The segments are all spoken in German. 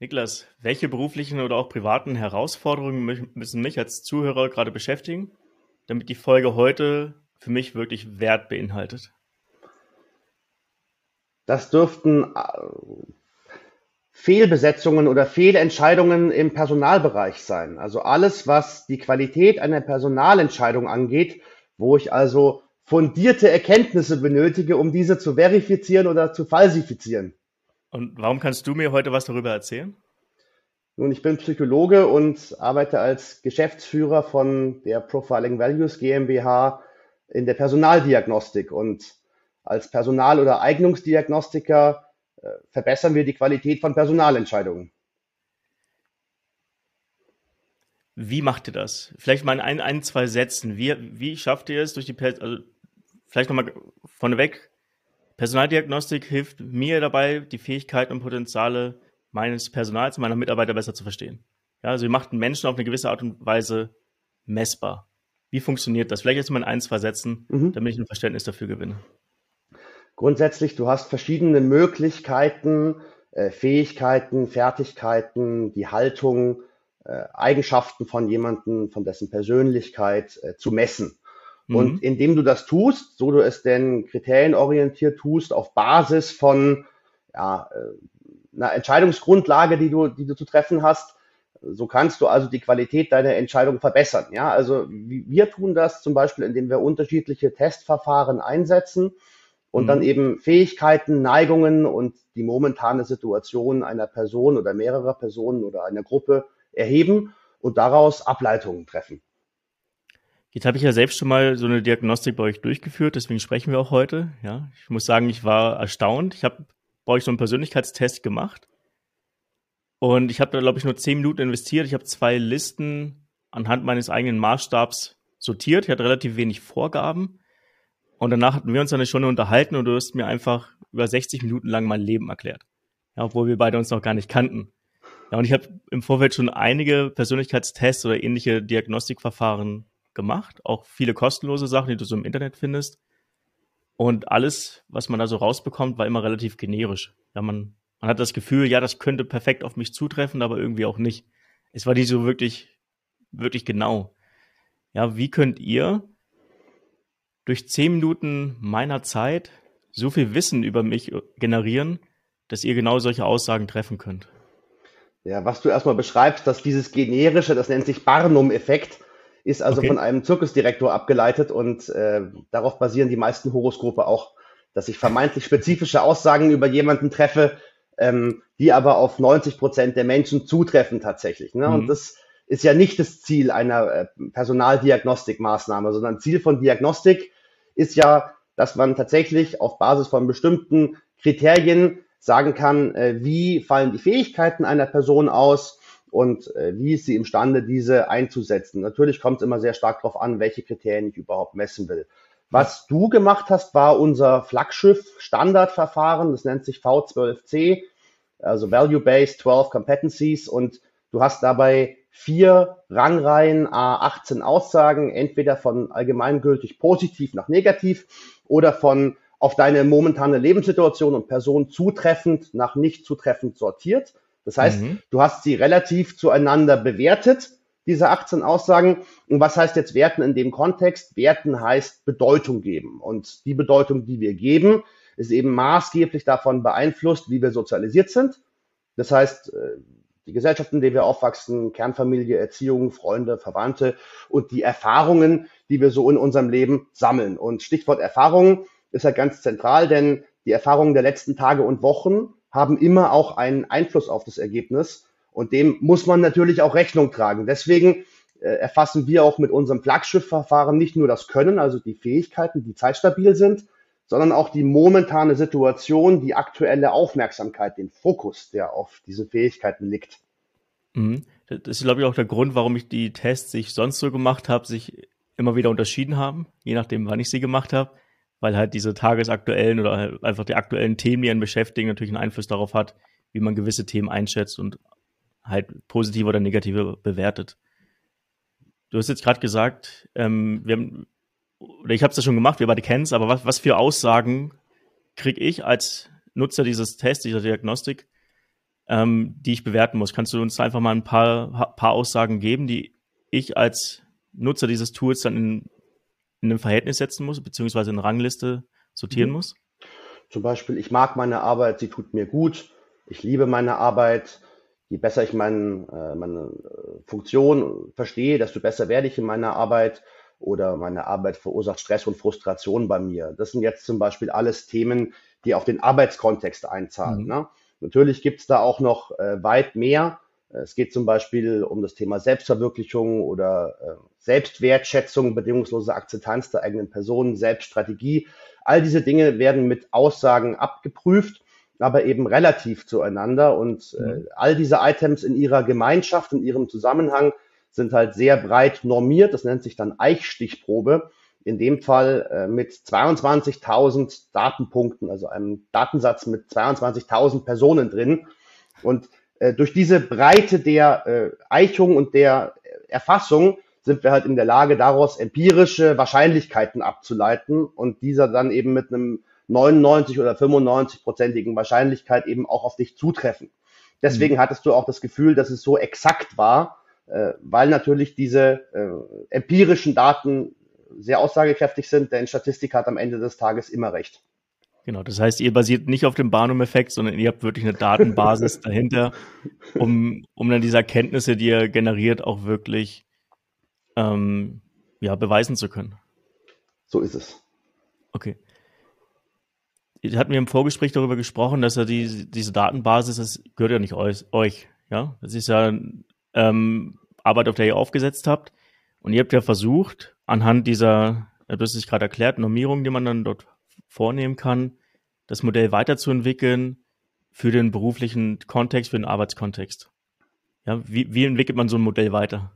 Niklas, welche beruflichen oder auch privaten Herausforderungen müssen mich als Zuhörer gerade beschäftigen, damit die Folge heute für mich wirklich Wert beinhaltet? Das dürften äh, Fehlbesetzungen oder Fehlentscheidungen im Personalbereich sein. Also alles, was die Qualität einer Personalentscheidung angeht, wo ich also fundierte Erkenntnisse benötige, um diese zu verifizieren oder zu falsifizieren. Und warum kannst du mir heute was darüber erzählen? Nun, ich bin Psychologe und arbeite als Geschäftsführer von der Profiling Values GmbH in der Personaldiagnostik. Und als Personal- oder Eignungsdiagnostiker äh, verbessern wir die Qualität von Personalentscheidungen. Wie macht ihr das? Vielleicht mal in ein, ein zwei Sätzen. Wie, wie schafft ihr es durch die, also vielleicht nochmal vorneweg, Personaldiagnostik hilft mir dabei, die Fähigkeiten und Potenziale meines Personals, meiner Mitarbeiter besser zu verstehen. Ja, also ihr macht einen Menschen auf eine gewisse Art und Weise messbar. Wie funktioniert das? Vielleicht jetzt mal in ein, zwei Sätzen, mhm. damit ich ein Verständnis dafür gewinne. Grundsätzlich, du hast verschiedene Möglichkeiten, äh, Fähigkeiten, Fertigkeiten, die Haltung, äh, Eigenschaften von jemandem, von dessen Persönlichkeit äh, zu messen. Mhm. Und indem du das tust, so du es denn kriterienorientiert tust, auf Basis von ja, äh, einer Entscheidungsgrundlage, die du, die du zu treffen hast, so kannst du also die Qualität deiner Entscheidung verbessern. Ja, also wir tun das zum Beispiel, indem wir unterschiedliche Testverfahren einsetzen und mhm. dann eben Fähigkeiten, Neigungen und die momentane Situation einer Person oder mehrerer Personen oder einer Gruppe erheben und daraus Ableitungen treffen. Jetzt habe ich ja selbst schon mal so eine Diagnostik bei euch durchgeführt, deswegen sprechen wir auch heute. Ja, ich muss sagen, ich war erstaunt. Ich habe bei euch so einen Persönlichkeitstest gemacht und ich habe da glaube ich nur zehn Minuten investiert. Ich habe zwei Listen anhand meines eigenen Maßstabs sortiert. Ich hatte relativ wenig Vorgaben und danach hatten wir uns dann schon unterhalten und du hast mir einfach über 60 Minuten lang mein Leben erklärt, ja, obwohl wir beide uns noch gar nicht kannten. Ja, und ich habe im Vorfeld schon einige Persönlichkeitstests oder ähnliche Diagnostikverfahren gemacht, auch viele kostenlose Sachen, die du so im Internet findest. Und alles, was man da so rausbekommt, war immer relativ generisch. Ja, man, man hat das Gefühl, ja, das könnte perfekt auf mich zutreffen, aber irgendwie auch nicht. Es war nicht so wirklich, wirklich genau. Ja, wie könnt ihr durch zehn Minuten meiner Zeit so viel Wissen über mich generieren, dass ihr genau solche Aussagen treffen könnt? Ja, was du erstmal beschreibst, dass dieses generische, das nennt sich Barnum-Effekt, ist also okay. von einem Zirkusdirektor abgeleitet und äh, darauf basieren die meisten Horoskope auch, dass ich vermeintlich spezifische Aussagen über jemanden treffe, ähm, die aber auf 90 Prozent der Menschen zutreffen tatsächlich. Ne? Mhm. Und das ist ja nicht das Ziel einer äh, Personaldiagnostikmaßnahme, sondern Ziel von Diagnostik ist ja, dass man tatsächlich auf Basis von bestimmten Kriterien sagen kann, äh, wie fallen die Fähigkeiten einer Person aus, und äh, wie ist sie imstande, diese einzusetzen. Natürlich kommt es immer sehr stark darauf an, welche Kriterien ich überhaupt messen will. Was du gemacht hast, war unser Flaggschiff-Standardverfahren, das nennt sich V12C, also Value-Based 12 Competencies und du hast dabei vier Rangreihen A18 Aussagen, entweder von allgemeingültig positiv nach negativ oder von auf deine momentane Lebenssituation und Person zutreffend nach nicht zutreffend sortiert. Das heißt, mhm. du hast sie relativ zueinander bewertet, diese 18 Aussagen. Und was heißt jetzt werten in dem Kontext? Werten heißt Bedeutung geben. Und die Bedeutung, die wir geben, ist eben maßgeblich davon beeinflusst, wie wir sozialisiert sind. Das heißt, äh, die Gesellschaft, in der wir aufwachsen, Kernfamilie, Erziehung, Freunde, Verwandte und die Erfahrungen, die wir so in unserem Leben sammeln. Und Stichwort Erfahrungen ist ja ganz zentral, denn die Erfahrungen der letzten Tage und Wochen haben immer auch einen Einfluss auf das Ergebnis. Und dem muss man natürlich auch Rechnung tragen. Deswegen äh, erfassen wir auch mit unserem Flaggschiffverfahren nicht nur das Können, also die Fähigkeiten, die zeitstabil sind, sondern auch die momentane Situation, die aktuelle Aufmerksamkeit, den Fokus, der auf diese Fähigkeiten liegt. Mhm. Das ist, glaube ich, auch der Grund, warum ich die Tests, die ich sonst so gemacht habe, sich immer wieder unterschieden haben, je nachdem, wann ich sie gemacht habe weil halt diese tagesaktuellen oder halt einfach die aktuellen Themen, die einen beschäftigen, natürlich einen Einfluss darauf hat, wie man gewisse Themen einschätzt und halt positive oder negative bewertet. Du hast jetzt gerade gesagt, ähm, wir haben, oder ich habe es ja schon gemacht, wir beide kennen es, aber was, was für Aussagen kriege ich als Nutzer dieses Tests, dieser Diagnostik, ähm, die ich bewerten muss. Kannst du uns einfach mal ein paar, paar Aussagen geben, die ich als Nutzer dieses Tools dann in, in ein Verhältnis setzen muss, beziehungsweise in eine Rangliste sortieren mhm. muss? Zum Beispiel, ich mag meine Arbeit, sie tut mir gut, ich liebe meine Arbeit. Je besser ich mein, äh, meine Funktion verstehe, desto besser werde ich in meiner Arbeit oder meine Arbeit verursacht Stress und Frustration bei mir. Das sind jetzt zum Beispiel alles Themen, die auf den Arbeitskontext einzahlen. Mhm. Ne? Natürlich gibt es da auch noch äh, weit mehr. Es geht zum Beispiel um das Thema Selbstverwirklichung oder äh, Selbstwertschätzung, bedingungslose Akzeptanz der eigenen Person, Selbststrategie. All diese Dinge werden mit Aussagen abgeprüft, aber eben relativ zueinander. Und äh, mhm. all diese Items in ihrer Gemeinschaft, in ihrem Zusammenhang sind halt sehr breit normiert. Das nennt sich dann Eichstichprobe in dem Fall äh, mit 22.000 Datenpunkten, also einem Datensatz mit 22.000 Personen drin. Und äh, durch diese Breite der äh, Eichung und der Erfassung sind wir halt in der Lage, daraus empirische Wahrscheinlichkeiten abzuleiten und dieser dann eben mit einem 99 oder 95-prozentigen Wahrscheinlichkeit eben auch auf dich zutreffen. Deswegen mhm. hattest du auch das Gefühl, dass es so exakt war, äh, weil natürlich diese äh, empirischen Daten sehr aussagekräftig sind, denn Statistik hat am Ende des Tages immer recht. Genau, das heißt, ihr basiert nicht auf dem Barnum-Effekt, sondern ihr habt wirklich eine Datenbasis dahinter, um, um dann diese Erkenntnisse, die ihr generiert, auch wirklich ähm, ja, beweisen zu können. So ist es. Okay. Ihr hatten mir im Vorgespräch darüber gesprochen, dass ja die, diese Datenbasis, das gehört ja nicht euch, euch ja. Das ist ja ähm, Arbeit, auf der ihr aufgesetzt habt. Und ihr habt ja versucht, anhand dieser, du hast es gerade erklärt, Normierung, die man dann dort vornehmen kann, das Modell weiterzuentwickeln für den beruflichen Kontext, für den Arbeitskontext. Ja, wie, wie entwickelt man so ein Modell weiter?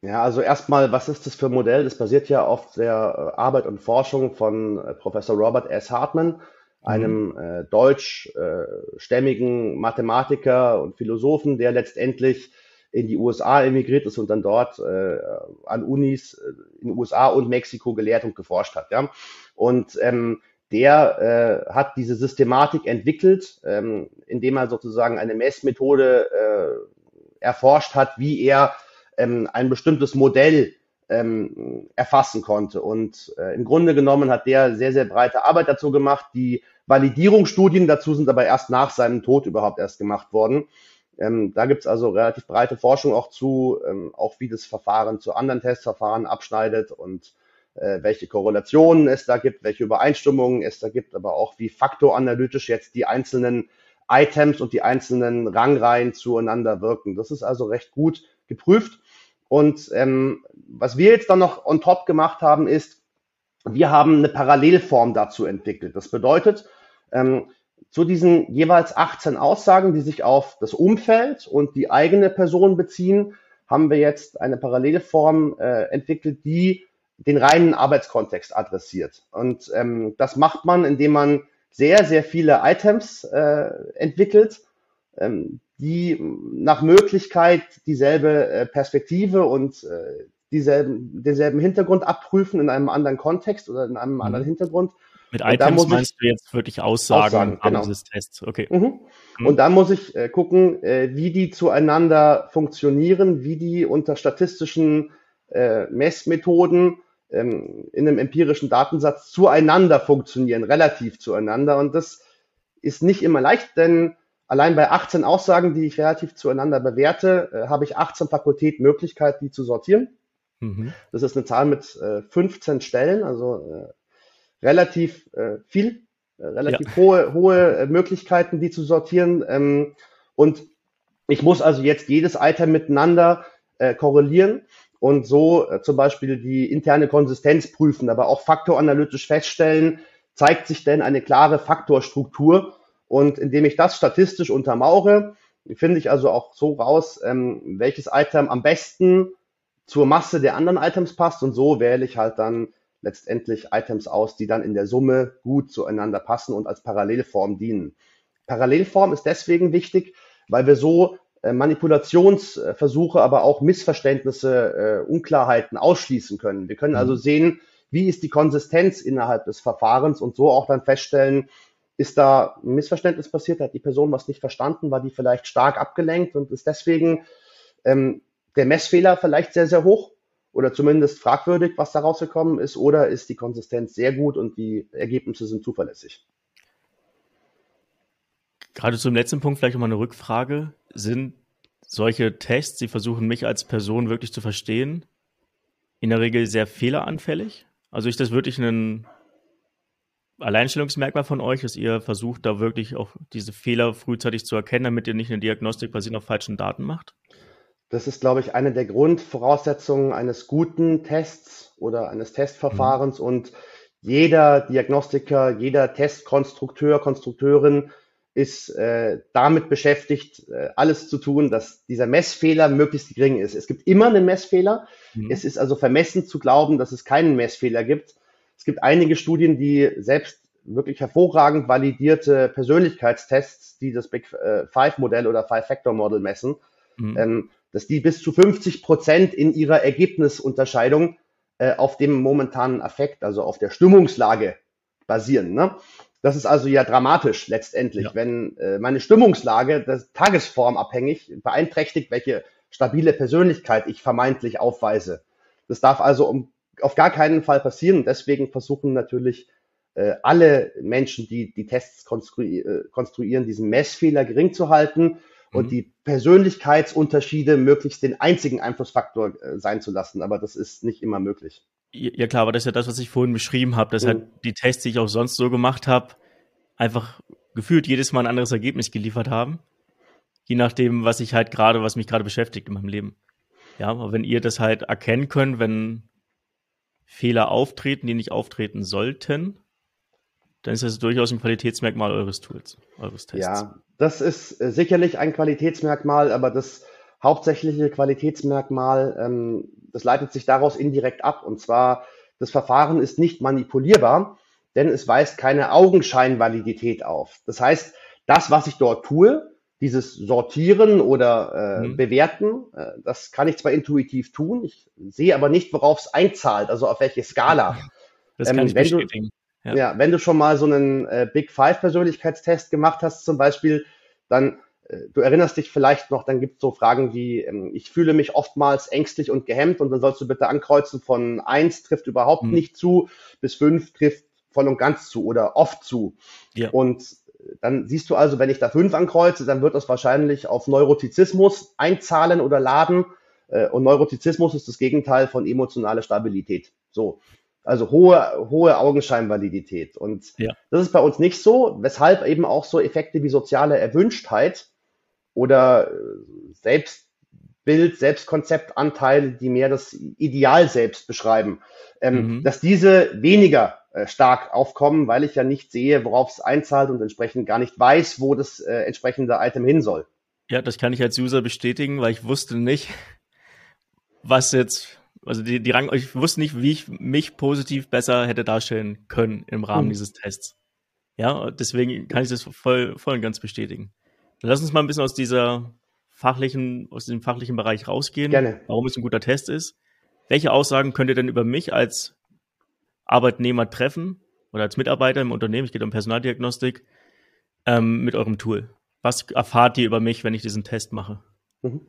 Ja, also erstmal, was ist das für ein Modell? Das basiert ja auf der äh, Arbeit und Forschung von äh, Professor Robert S. Hartman, einem mhm. äh, deutschstämmigen Mathematiker und Philosophen, der letztendlich in die USA emigriert ist und dann dort äh, an Unis äh, in den USA und Mexiko gelehrt und geforscht hat. Ja? Und ähm, der äh, hat diese Systematik entwickelt, ähm, indem er sozusagen eine Messmethode äh, erforscht hat, wie er ähm, ein bestimmtes Modell ähm, erfassen konnte. Und äh, im Grunde genommen hat der sehr, sehr breite Arbeit dazu gemacht. Die Validierungsstudien dazu sind aber erst nach seinem Tod überhaupt erst gemacht worden. Ähm, da gibt's also relativ breite Forschung auch zu, ähm, auch wie das Verfahren zu anderen Testverfahren abschneidet und äh, welche Korrelationen es da gibt, welche Übereinstimmungen es da gibt, aber auch wie faktoranalytisch jetzt die einzelnen Items und die einzelnen Rangreihen zueinander wirken. Das ist also recht gut geprüft. Und ähm, was wir jetzt dann noch on top gemacht haben, ist, wir haben eine Parallelform dazu entwickelt. Das bedeutet, ähm, zu diesen jeweils 18 Aussagen, die sich auf das Umfeld und die eigene Person beziehen, haben wir jetzt eine Parallelform äh, entwickelt, die den reinen Arbeitskontext adressiert. Und ähm, das macht man, indem man sehr, sehr viele Items äh, entwickelt, ähm, die nach Möglichkeit dieselbe äh, Perspektive und äh, dieselben, denselben Hintergrund abprüfen in einem anderen Kontext oder in einem mhm. anderen Hintergrund mit Items meinst du jetzt wirklich Aussagen, Aussagen genau. dieses Tests? Okay. Mhm. Mhm. Und dann muss ich äh, gucken, äh, wie die zueinander funktionieren, wie die unter statistischen äh, Messmethoden ähm, in einem empirischen Datensatz zueinander funktionieren, relativ zueinander. Und das ist nicht immer leicht, denn allein bei 18 Aussagen, die ich relativ zueinander bewerte, äh, habe ich 18 Fakultät Möglichkeit, die zu sortieren. Mhm. Das ist eine Zahl mit äh, 15 Stellen, also äh, relativ äh, viel, äh, relativ ja. hohe, hohe äh, Möglichkeiten, die zu sortieren. Ähm, und ich muss also jetzt jedes Item miteinander korrelieren und so äh, zum Beispiel die interne Konsistenz prüfen, aber auch faktoranalytisch feststellen, zeigt sich denn eine klare Faktorstruktur. Und indem ich das statistisch untermauere, finde ich also auch so raus, ähm, welches Item am besten zur Masse der anderen Items passt. Und so wähle ich halt dann letztendlich Items aus, die dann in der Summe gut zueinander passen und als Parallelform dienen. Parallelform ist deswegen wichtig, weil wir so Manipulationsversuche, aber auch Missverständnisse, äh, Unklarheiten ausschließen können. Wir können also mhm. sehen, wie ist die Konsistenz innerhalb des Verfahrens und so auch dann feststellen, Ist da ein Missverständnis passiert? Hat die Person was nicht verstanden? War die vielleicht stark abgelenkt und ist deswegen ähm, der Messfehler vielleicht sehr, sehr hoch? Oder zumindest fragwürdig, was da rausgekommen ist? Oder ist die Konsistenz sehr gut und die Ergebnisse sind zuverlässig? Gerade zum letzten Punkt vielleicht nochmal eine Rückfrage. Sind solche Tests, Sie versuchen mich als Person wirklich zu verstehen, in der Regel sehr fehleranfällig? Also ist das wirklich ein Alleinstellungsmerkmal von euch, dass ihr versucht, da wirklich auch diese Fehler frühzeitig zu erkennen, damit ihr nicht eine Diagnostik basierend auf falschen Daten macht? Das ist, glaube ich, eine der Grundvoraussetzungen eines guten Tests oder eines Testverfahrens. Mhm. Und jeder Diagnostiker, jeder Testkonstrukteur, Konstrukteurin ist äh, damit beschäftigt, äh, alles zu tun, dass dieser Messfehler möglichst gering ist. Es gibt immer einen Messfehler. Mhm. Es ist also vermessen zu glauben, dass es keinen Messfehler gibt. Es gibt einige Studien, die selbst wirklich hervorragend validierte Persönlichkeitstests, die das Big äh, Five Modell oder Five Factor Model messen, mhm. ähm, dass die bis zu 50 Prozent in ihrer Ergebnisunterscheidung äh, auf dem momentanen Affekt, also auf der Stimmungslage basieren. Ne? Das ist also ja dramatisch letztendlich, ja. wenn äh, meine Stimmungslage, das Tagesform abhängig, beeinträchtigt, welche stabile Persönlichkeit ich vermeintlich aufweise. Das darf also um, auf gar keinen Fall passieren. deswegen versuchen natürlich äh, alle Menschen, die die Tests konstrui äh, konstruieren, diesen Messfehler gering zu halten und mhm. die Persönlichkeitsunterschiede möglichst den einzigen Einflussfaktor äh, sein zu lassen. Aber das ist nicht immer möglich. Ja, klar, aber das ist ja das, was ich vorhin beschrieben habe, dass halt mhm. halt die Tests, die ich auch sonst so gemacht habe, einfach gefühlt jedes Mal ein anderes Ergebnis geliefert haben. Je nachdem, was ich halt gerade, was mich gerade beschäftigt in meinem Leben. Ja, aber wenn ihr das halt erkennen könnt, wenn Fehler auftreten, die nicht auftreten sollten, dann ist das durchaus ein Qualitätsmerkmal eures Tools, eures Tests. Ja, das ist äh, sicherlich ein Qualitätsmerkmal, aber das hauptsächliche Qualitätsmerkmal, ähm, das leitet sich daraus indirekt ab. Und zwar, das Verfahren ist nicht manipulierbar, denn es weist keine Augenscheinvalidität auf. Das heißt, das, was ich dort tue, dieses Sortieren oder äh, mhm. Bewerten, äh, das kann ich zwar intuitiv tun, ich sehe aber nicht, worauf es einzahlt, also auf welche Skala. Das kann ähm, ich wenn bestätigen. Du, ja. ja. wenn du schon mal so einen äh, Big Five Persönlichkeitstest gemacht hast zum Beispiel, dann du erinnerst dich vielleicht noch, dann gibt es so Fragen wie, ähm, ich fühle mich oftmals ängstlich und gehemmt und dann sollst du bitte ankreuzen von eins trifft überhaupt mhm. nicht zu bis fünf trifft voll und ganz zu oder oft zu. Ja. Und äh, dann siehst du also, wenn ich da fünf ankreuze, dann wird das wahrscheinlich auf Neurotizismus einzahlen oder laden. Äh, und Neurotizismus ist das Gegenteil von emotionale Stabilität. So. Also hohe, hohe Augenscheinvalidität. Und ja. das ist bei uns nicht so, weshalb eben auch so Effekte wie soziale Erwünschtheit oder äh, Selbstbild, Selbstkonzeptanteile, die mehr das Ideal selbst beschreiben, ähm, mhm. dass diese weniger äh, stark aufkommen, weil ich ja nicht sehe, worauf es einzahlt und entsprechend gar nicht weiß, wo das äh, entsprechende Item hin soll. Ja, das kann ich als User bestätigen, weil ich wusste nicht, was jetzt, also die, die Rang, ich wusste nicht, wie ich mich positiv besser hätte darstellen können im Rahmen mhm. dieses Tests. Ja, deswegen kann ich das voll, voll und ganz bestätigen. Lass uns mal ein bisschen aus dieser fachlichen, aus dem fachlichen Bereich rausgehen. Gerne. Warum es ein guter Test ist. Welche Aussagen könnt ihr denn über mich als Arbeitnehmer treffen oder als Mitarbeiter im Unternehmen? Ich gehe um Personaldiagnostik ähm, mit eurem Tool. Was erfahrt ihr über mich, wenn ich diesen Test mache? Mhm.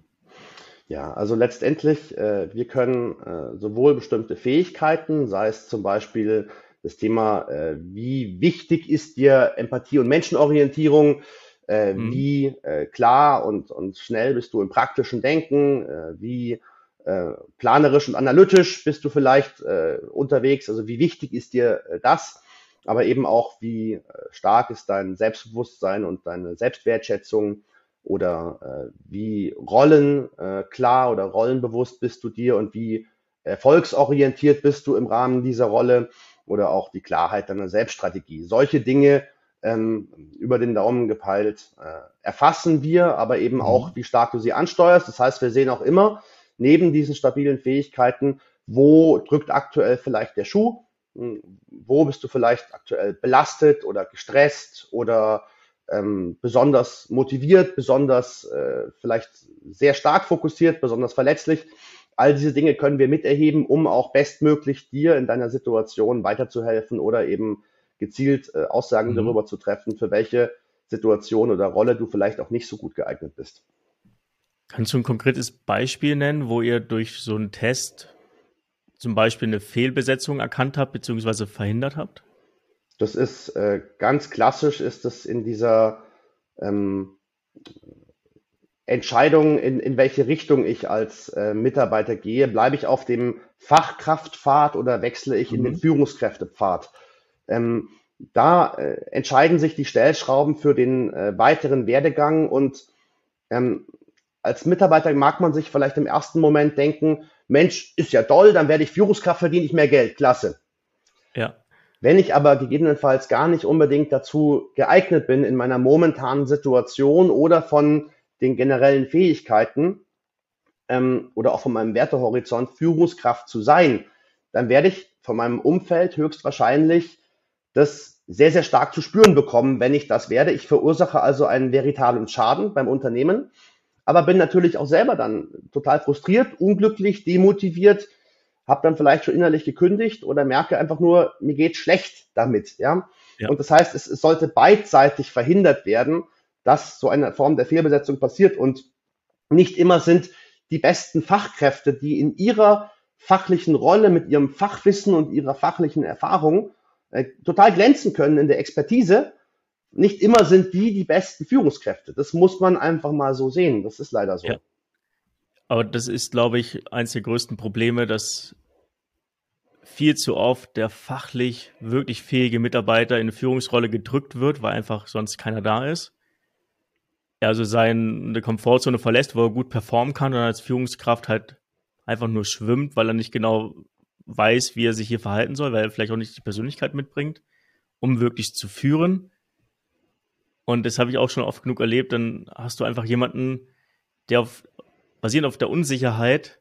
Ja, also letztendlich, äh, wir können äh, sowohl bestimmte Fähigkeiten, sei es zum Beispiel das Thema, äh, wie wichtig ist dir Empathie und Menschenorientierung, äh, mhm. Wie äh, klar und, und schnell bist du im praktischen Denken? Äh, wie äh, planerisch und analytisch bist du vielleicht äh, unterwegs? Also wie wichtig ist dir äh, das? Aber eben auch, wie äh, stark ist dein Selbstbewusstsein und deine Selbstwertschätzung? Oder äh, wie Rollen äh, klar oder rollenbewusst bist du dir und wie erfolgsorientiert bist du im Rahmen dieser Rolle? Oder auch die Klarheit deiner Selbststrategie. Solche Dinge ähm, über den Daumen gepeilt äh, erfassen wir, aber eben mhm. auch, wie stark du sie ansteuerst. Das heißt, wir sehen auch immer neben diesen stabilen Fähigkeiten, wo drückt aktuell vielleicht der Schuh, hm, wo bist du vielleicht aktuell belastet oder gestresst oder ähm, besonders motiviert, besonders äh, vielleicht sehr stark fokussiert, besonders verletzlich. All diese Dinge können wir miterheben, um auch bestmöglich dir in deiner Situation weiterzuhelfen oder eben gezielt äh, Aussagen mhm. darüber zu treffen, für welche Situation oder Rolle du vielleicht auch nicht so gut geeignet bist. Kannst du ein konkretes Beispiel nennen, wo ihr durch so einen Test zum Beispiel eine Fehlbesetzung erkannt habt bzw. verhindert habt? Das ist äh, ganz klassisch, ist das in dieser ähm, Entscheidung, in, in welche Richtung ich als äh, Mitarbeiter gehe. Bleibe ich auf dem Fachkraftpfad oder wechsle ich mhm. in den mhm. Führungskräftepfad? Ähm, da äh, entscheiden sich die Stellschrauben für den äh, weiteren Werdegang und ähm, als Mitarbeiter mag man sich vielleicht im ersten Moment denken, Mensch, ist ja toll, dann werde ich Führungskraft, verdiene ich mehr Geld, klasse. Ja. Wenn ich aber gegebenenfalls gar nicht unbedingt dazu geeignet bin in meiner momentanen Situation oder von den generellen Fähigkeiten ähm, oder auch von meinem Wertehorizont Führungskraft zu sein, dann werde ich von meinem Umfeld höchstwahrscheinlich das sehr, sehr stark zu spüren bekommen, wenn ich das werde. Ich verursache also einen veritablen Schaden beim Unternehmen, aber bin natürlich auch selber dann total frustriert, unglücklich, demotiviert, habe dann vielleicht schon innerlich gekündigt oder merke einfach nur, mir geht schlecht damit. Ja? ja. Und das heißt, es, es sollte beidseitig verhindert werden, dass so eine Form der Fehlbesetzung passiert. Und nicht immer sind die besten Fachkräfte, die in ihrer fachlichen Rolle mit ihrem Fachwissen und ihrer fachlichen Erfahrung äh, total glänzen können in der Expertise, nicht immer sind die die besten Führungskräfte. Das muss man einfach mal so sehen. Das ist leider so. Ja. Aber das ist, glaube ich, eines der größten Probleme, dass viel zu oft der fachlich wirklich fähige Mitarbeiter in eine Führungsrolle gedrückt wird, weil einfach sonst keiner da ist. Er also seine Komfortzone verlässt, wo er gut performen kann und als Führungskraft halt einfach nur schwimmt, weil er nicht genau weiß, wie er sich hier verhalten soll, weil er vielleicht auch nicht die Persönlichkeit mitbringt, um wirklich zu führen. Und das habe ich auch schon oft genug erlebt. Dann hast du einfach jemanden, der auf, basierend auf der Unsicherheit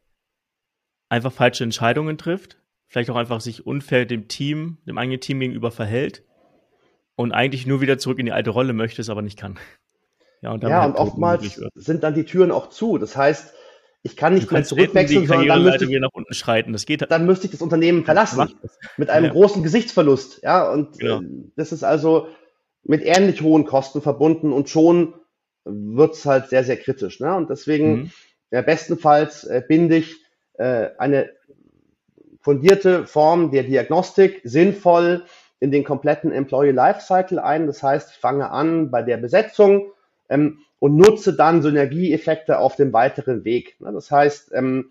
einfach falsche Entscheidungen trifft, vielleicht auch einfach sich unfair dem Team, dem eigenen Team gegenüber verhält und eigentlich nur wieder zurück in die alte Rolle möchte, es aber nicht kann. Ja, und, ja, halt und oftmals sind dann die Türen auch zu. Das heißt, ich kann nicht mehr zurückwechseln, sondern dann müsste, ich, nach unten schreiten. Das geht, dann müsste ich das Unternehmen verlassen. Mit einem ja. großen Gesichtsverlust. Ja, und genau. äh, das ist also mit ähnlich hohen Kosten verbunden und schon wird's halt sehr, sehr kritisch. Ne? Und deswegen, mhm. ja, bestenfalls äh, binde ich äh, eine fundierte Form der Diagnostik sinnvoll in den kompletten Employee Lifecycle ein. Das heißt, ich fange an bei der Besetzung, ähm, und nutze dann Synergieeffekte auf dem weiteren Weg. Das heißt, ähm,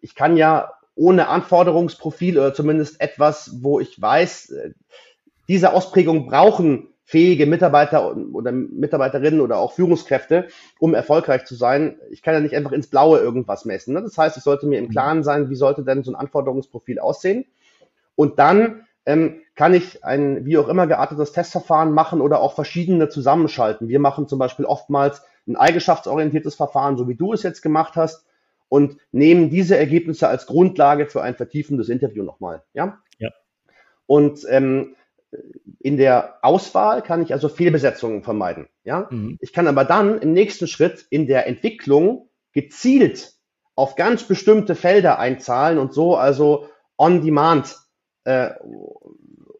ich kann ja ohne Anforderungsprofil oder zumindest etwas, wo ich weiß, äh, diese Ausprägung brauchen fähige Mitarbeiter oder Mitarbeiterinnen oder auch Führungskräfte, um erfolgreich zu sein. Ich kann ja nicht einfach ins Blaue irgendwas messen. Das heißt, ich sollte mir im Klaren sein, wie sollte denn so ein Anforderungsprofil aussehen? Und dann ähm, kann ich ein wie auch immer geartetes Testverfahren machen oder auch verschiedene zusammenschalten. Wir machen zum Beispiel oftmals ein eigenschaftsorientiertes Verfahren, so wie du es jetzt gemacht hast, und nehmen diese Ergebnisse als Grundlage für ein vertiefendes Interview nochmal. Ja. ja. Und ähm, in der Auswahl kann ich also Fehlbesetzungen vermeiden. Ja. Mhm. Ich kann aber dann im nächsten Schritt in der Entwicklung gezielt auf ganz bestimmte Felder einzahlen und so also on demand äh,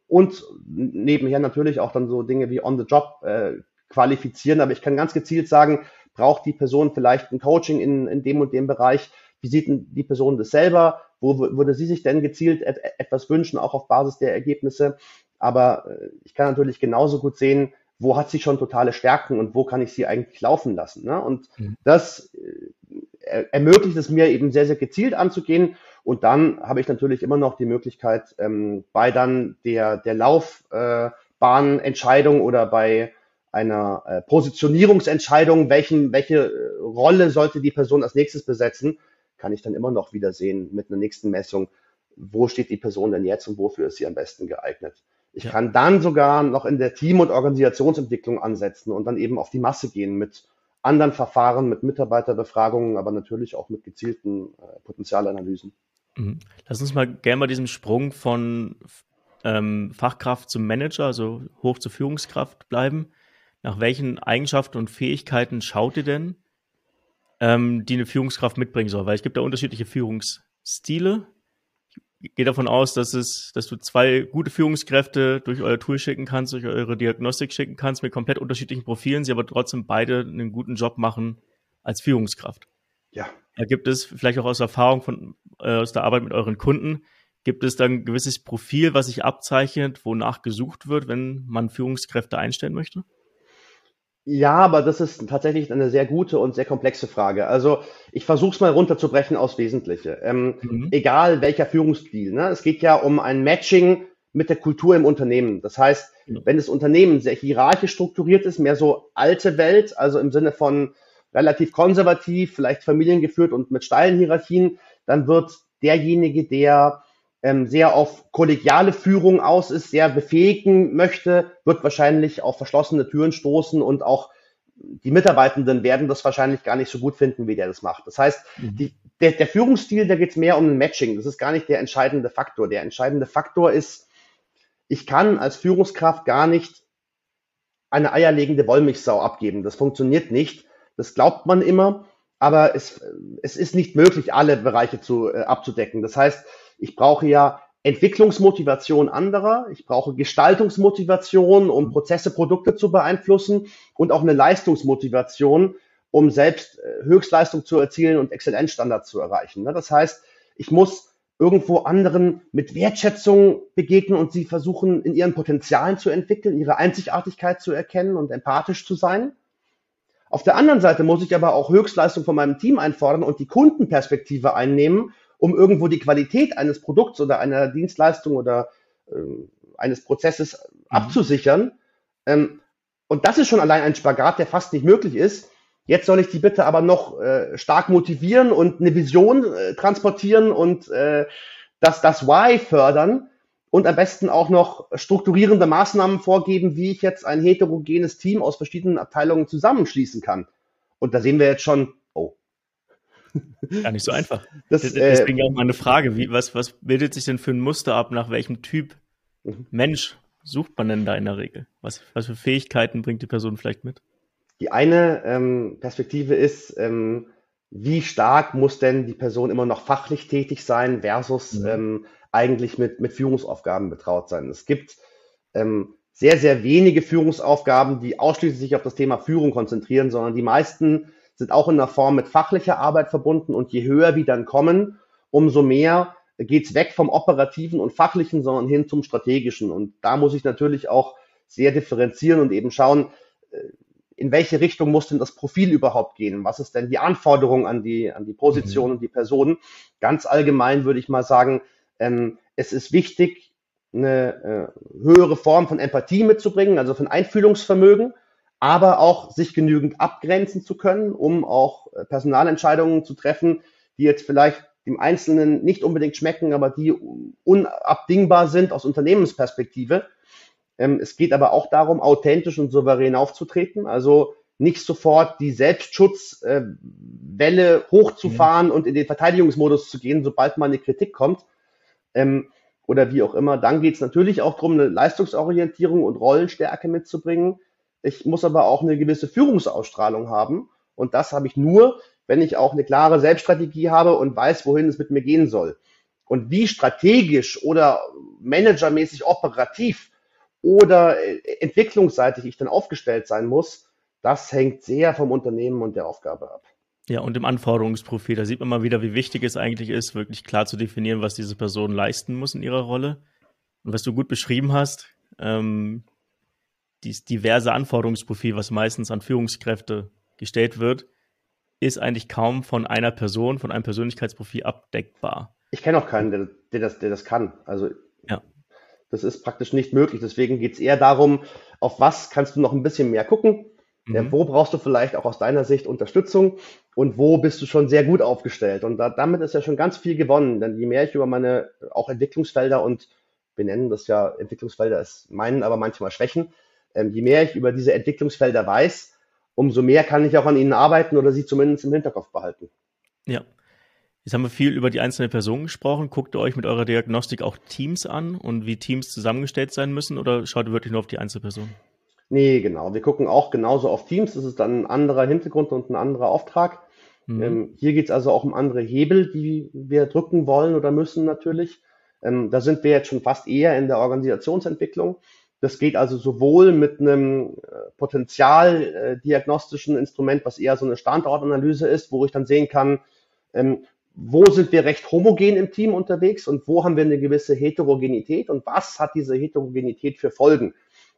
und nebenher natürlich auch dann so Dinge wie on the job äh, qualifizieren. Aber ich kann ganz gezielt sagen, braucht die Person vielleicht ein Coaching in, in dem und dem Bereich? Wie sieht denn die Person das selber? Wo würde sie sich denn gezielt et etwas wünschen, auch auf Basis der Ergebnisse? Aber äh, ich kann natürlich genauso gut sehen, wo hat sie schon totale Stärken und wo kann ich sie eigentlich laufen lassen. Ne? Und mhm. das äh, ermöglicht es mir eben sehr, sehr gezielt anzugehen und dann habe ich natürlich immer noch die Möglichkeit, ähm, bei dann der, der Laufbahnentscheidung äh, oder bei einer äh, Positionierungsentscheidung, welchen, welche äh, Rolle sollte die Person als nächstes besetzen, kann ich dann immer noch wieder sehen mit einer nächsten Messung, wo steht die Person denn jetzt und wofür ist sie am besten geeignet. Ich ja. kann dann sogar noch in der Team- und Organisationsentwicklung ansetzen und dann eben auf die Masse gehen mit anderen Verfahren, mit Mitarbeiterbefragungen, aber natürlich auch mit gezielten äh, Potenzialanalysen. Mhm. Lass uns mal gerne mal diesen Sprung von ähm, Fachkraft zum Manager, also hoch zur Führungskraft bleiben. Nach welchen Eigenschaften und Fähigkeiten schaut ihr denn, ähm, die eine Führungskraft mitbringen soll? Weil es gibt da unterschiedliche Führungsstile. gehe davon aus, dass es, dass du zwei gute Führungskräfte durch euer Tool schicken kannst, durch eure Diagnostik schicken kannst mit komplett unterschiedlichen Profilen, sie aber trotzdem beide einen guten Job machen als Führungskraft. Ja. Da gibt es vielleicht auch aus Erfahrung von äh, aus der Arbeit mit euren Kunden, gibt es dann ein gewisses Profil, was sich abzeichnet, wonach gesucht wird, wenn man Führungskräfte einstellen möchte? Ja, aber das ist tatsächlich eine sehr gute und sehr komplexe Frage. Also ich versuche es mal runterzubrechen aufs Wesentliche. Ähm, mhm. Egal welcher Führungsstil. Ne? Es geht ja um ein Matching mit der Kultur im Unternehmen. Das heißt, mhm. wenn das Unternehmen sehr hierarchisch strukturiert ist, mehr so alte Welt, also im Sinne von relativ konservativ, vielleicht familiengeführt und mit steilen Hierarchien, dann wird derjenige, der ähm, sehr auf kollegiale Führung aus ist, sehr befähigen möchte, wird wahrscheinlich auf verschlossene Türen stoßen und auch die Mitarbeitenden werden das wahrscheinlich gar nicht so gut finden, wie der das macht. Das heißt, mhm. die, der, der Führungsstil, da geht es mehr um ein Matching. Das ist gar nicht der entscheidende Faktor. Der entscheidende Faktor ist, ich kann als Führungskraft gar nicht eine eierlegende Wollmilchsau abgeben. Das funktioniert nicht. Das glaubt man immer, aber es, es ist nicht möglich, alle Bereiche zu, äh, abzudecken. Das heißt, ich brauche ja Entwicklungsmotivation anderer, ich brauche Gestaltungsmotivation, um Prozesse, Produkte zu beeinflussen und auch eine Leistungsmotivation, um selbst äh, Höchstleistung zu erzielen und Exzellenzstandards zu erreichen. Ne? Das heißt, ich muss irgendwo anderen mit Wertschätzung begegnen und sie versuchen, in ihren Potenzialen zu entwickeln, ihre Einzigartigkeit zu erkennen und empathisch zu sein. Auf der anderen Seite muss ich aber auch Höchstleistung von meinem Team einfordern und die Kundenperspektive einnehmen um irgendwo die Qualität eines Produkts oder einer Dienstleistung oder äh, eines Prozesses mhm. abzusichern. Ähm, und das ist schon allein ein Spagat, der fast nicht möglich ist. Jetzt soll ich die bitte aber noch äh, stark motivieren und eine Vision äh, transportieren und äh, das, das Why fördern und am besten auch noch strukturierende Maßnahmen vorgeben, wie ich jetzt ein heterogenes Team aus verschiedenen Abteilungen zusammenschließen kann. Und da sehen wir jetzt schon, Gar nicht so einfach. Das, Deswegen äh, auch meine Frage, wie, was, was bildet sich denn für ein Muster ab, nach welchem Typ mhm. Mensch sucht man denn da in der Regel? Was, was für Fähigkeiten bringt die Person vielleicht mit? Die eine ähm, Perspektive ist, ähm, wie stark muss denn die Person immer noch fachlich tätig sein versus mhm. ähm, eigentlich mit, mit Führungsaufgaben betraut sein. Es gibt ähm, sehr, sehr wenige Führungsaufgaben, die ausschließlich sich auf das Thema Führung konzentrieren, sondern die meisten sind auch in einer Form mit fachlicher Arbeit verbunden und je höher wir dann kommen, umso mehr geht's weg vom operativen und fachlichen, sondern hin zum strategischen. Und da muss ich natürlich auch sehr differenzieren und eben schauen, äh, in welche Richtung muss denn das Profil überhaupt gehen? Was ist denn die Anforderung an die, an die Position mhm. und die Person? Ganz allgemein würde ich mal sagen, ähm, es ist wichtig, eine äh, höhere Form von Empathie mitzubringen, also von Einfühlungsvermögen aber auch sich genügend abgrenzen zu können, um auch äh, Personalentscheidungen zu treffen, die jetzt vielleicht dem Einzelnen nicht unbedingt schmecken, aber die unabdingbar sind aus Unternehmensperspektive. Ähm, es geht aber auch darum, authentisch und souverän aufzutreten, also nicht sofort die Selbstschutzwelle äh, hochzufahren mhm. und in den Verteidigungsmodus zu gehen, sobald mal eine Kritik kommt ähm, oder wie auch immer. Dann geht es natürlich auch darum, eine Leistungsorientierung und Rollenstärke mitzubringen ich muss aber auch eine gewisse Führungsausstrahlung haben. Und das habe ich nur, wenn ich auch eine klare Selbststrategie habe und weiß, wohin es mit mir gehen soll. Und wie strategisch oder managermäßig operativ oder äh, entwicklungsseitig ich dann aufgestellt sein muss, das hängt sehr vom Unternehmen und der Aufgabe ab. Ja, und im Anforderungsprofil, da sieht man mal wieder, wie wichtig es eigentlich ist, wirklich klar zu definieren, was diese Person leisten muss in ihrer Rolle. Und was du gut beschrieben hast, ähm, dieses diverse Anforderungsprofil, was meistens an Führungskräfte gestellt wird, ist eigentlich kaum von einer Person, von einem Persönlichkeitsprofil abdeckbar. Ich kenne auch keinen, der, der, das, der das kann. Also ja. das ist praktisch nicht möglich. Deswegen geht es eher darum, auf was kannst du noch ein bisschen mehr gucken. Mhm. Ja, wo brauchst du vielleicht auch aus deiner Sicht Unterstützung und wo bist du schon sehr gut aufgestellt? Und da, damit ist ja schon ganz viel gewonnen. Denn je mehr ich über meine auch Entwicklungsfelder und wir nennen das ja Entwicklungsfelder, ist meinen aber manchmal Schwächen, ähm, je mehr ich über diese Entwicklungsfelder weiß, umso mehr kann ich auch an ihnen arbeiten oder sie zumindest im Hinterkopf behalten. Ja. Jetzt haben wir viel über die einzelne Person gesprochen. Guckt ihr euch mit eurer Diagnostik auch Teams an und wie Teams zusammengestellt sein müssen oder schaut ihr wirklich nur auf die Einzelperson? Nee, genau. Wir gucken auch genauso auf Teams. Das ist dann ein anderer Hintergrund und ein anderer Auftrag. Mhm. Ähm, hier geht es also auch um andere Hebel, die wir drücken wollen oder müssen natürlich. Ähm, da sind wir jetzt schon fast eher in der Organisationsentwicklung. Das geht also sowohl mit einem äh, potenzialdiagnostischen Instrument, was eher so eine Standortanalyse ist, wo ich dann sehen kann, ähm, wo sind wir recht homogen im Team unterwegs und wo haben wir eine gewisse Heterogenität und was hat diese Heterogenität für Folgen.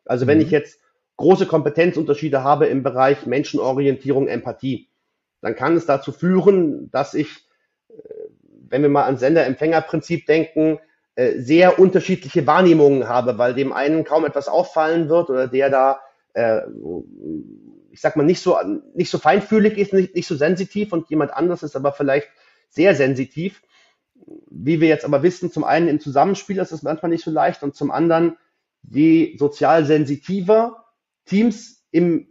Also wenn mhm. ich jetzt große Kompetenzunterschiede habe im Bereich Menschenorientierung, Empathie, dann kann es dazu führen, dass ich, äh, wenn wir mal an Sender-Empfänger-Prinzip denken, äh, sehr unterschiedliche Wahrnehmungen habe, weil dem einen kaum etwas auffallen wird oder der da, äh, ich sag mal, nicht so, nicht so feinfühlig ist, nicht, nicht so sensitiv und jemand anderes ist aber vielleicht sehr sensitiv. Wie wir jetzt aber wissen, zum einen im Zusammenspiel ist es manchmal nicht so leicht und zum anderen, je sozial sensitiver Teams im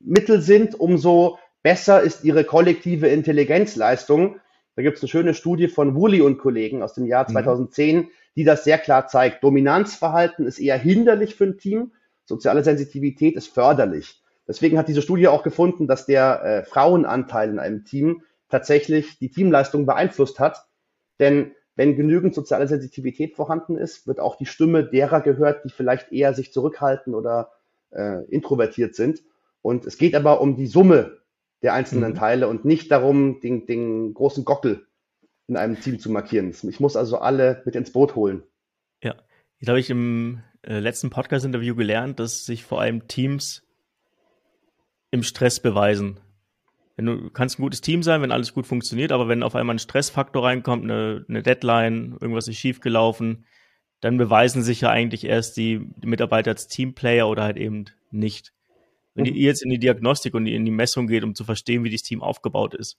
Mittel sind, umso besser ist ihre kollektive Intelligenzleistung. Da gibt es eine schöne Studie von Woolley und Kollegen aus dem Jahr 2010, mhm. die das sehr klar zeigt. Dominanzverhalten ist eher hinderlich für ein Team, soziale Sensitivität ist förderlich. Deswegen hat diese Studie auch gefunden, dass der äh, Frauenanteil in einem Team tatsächlich die Teamleistung beeinflusst hat. Denn wenn genügend soziale Sensitivität vorhanden ist, wird auch die Stimme derer gehört, die vielleicht eher sich zurückhalten oder äh, introvertiert sind. Und es geht aber um die Summe der einzelnen mhm. Teile und nicht darum, den, den großen Gockel in einem Team zu markieren. Ich muss also alle mit ins Boot holen. Ja, jetzt habe ich im äh, letzten Podcast-Interview gelernt, dass sich vor allem Teams im Stress beweisen. Wenn du kannst ein gutes Team sein, wenn alles gut funktioniert, aber wenn auf einmal ein Stressfaktor reinkommt, eine, eine Deadline, irgendwas ist schiefgelaufen, dann beweisen sich ja eigentlich erst die, Mitarbeiter als Teamplayer oder halt eben nicht. Wenn mhm. ihr jetzt in die Diagnostik und in die Messung geht, um zu verstehen, wie das Team aufgebaut ist,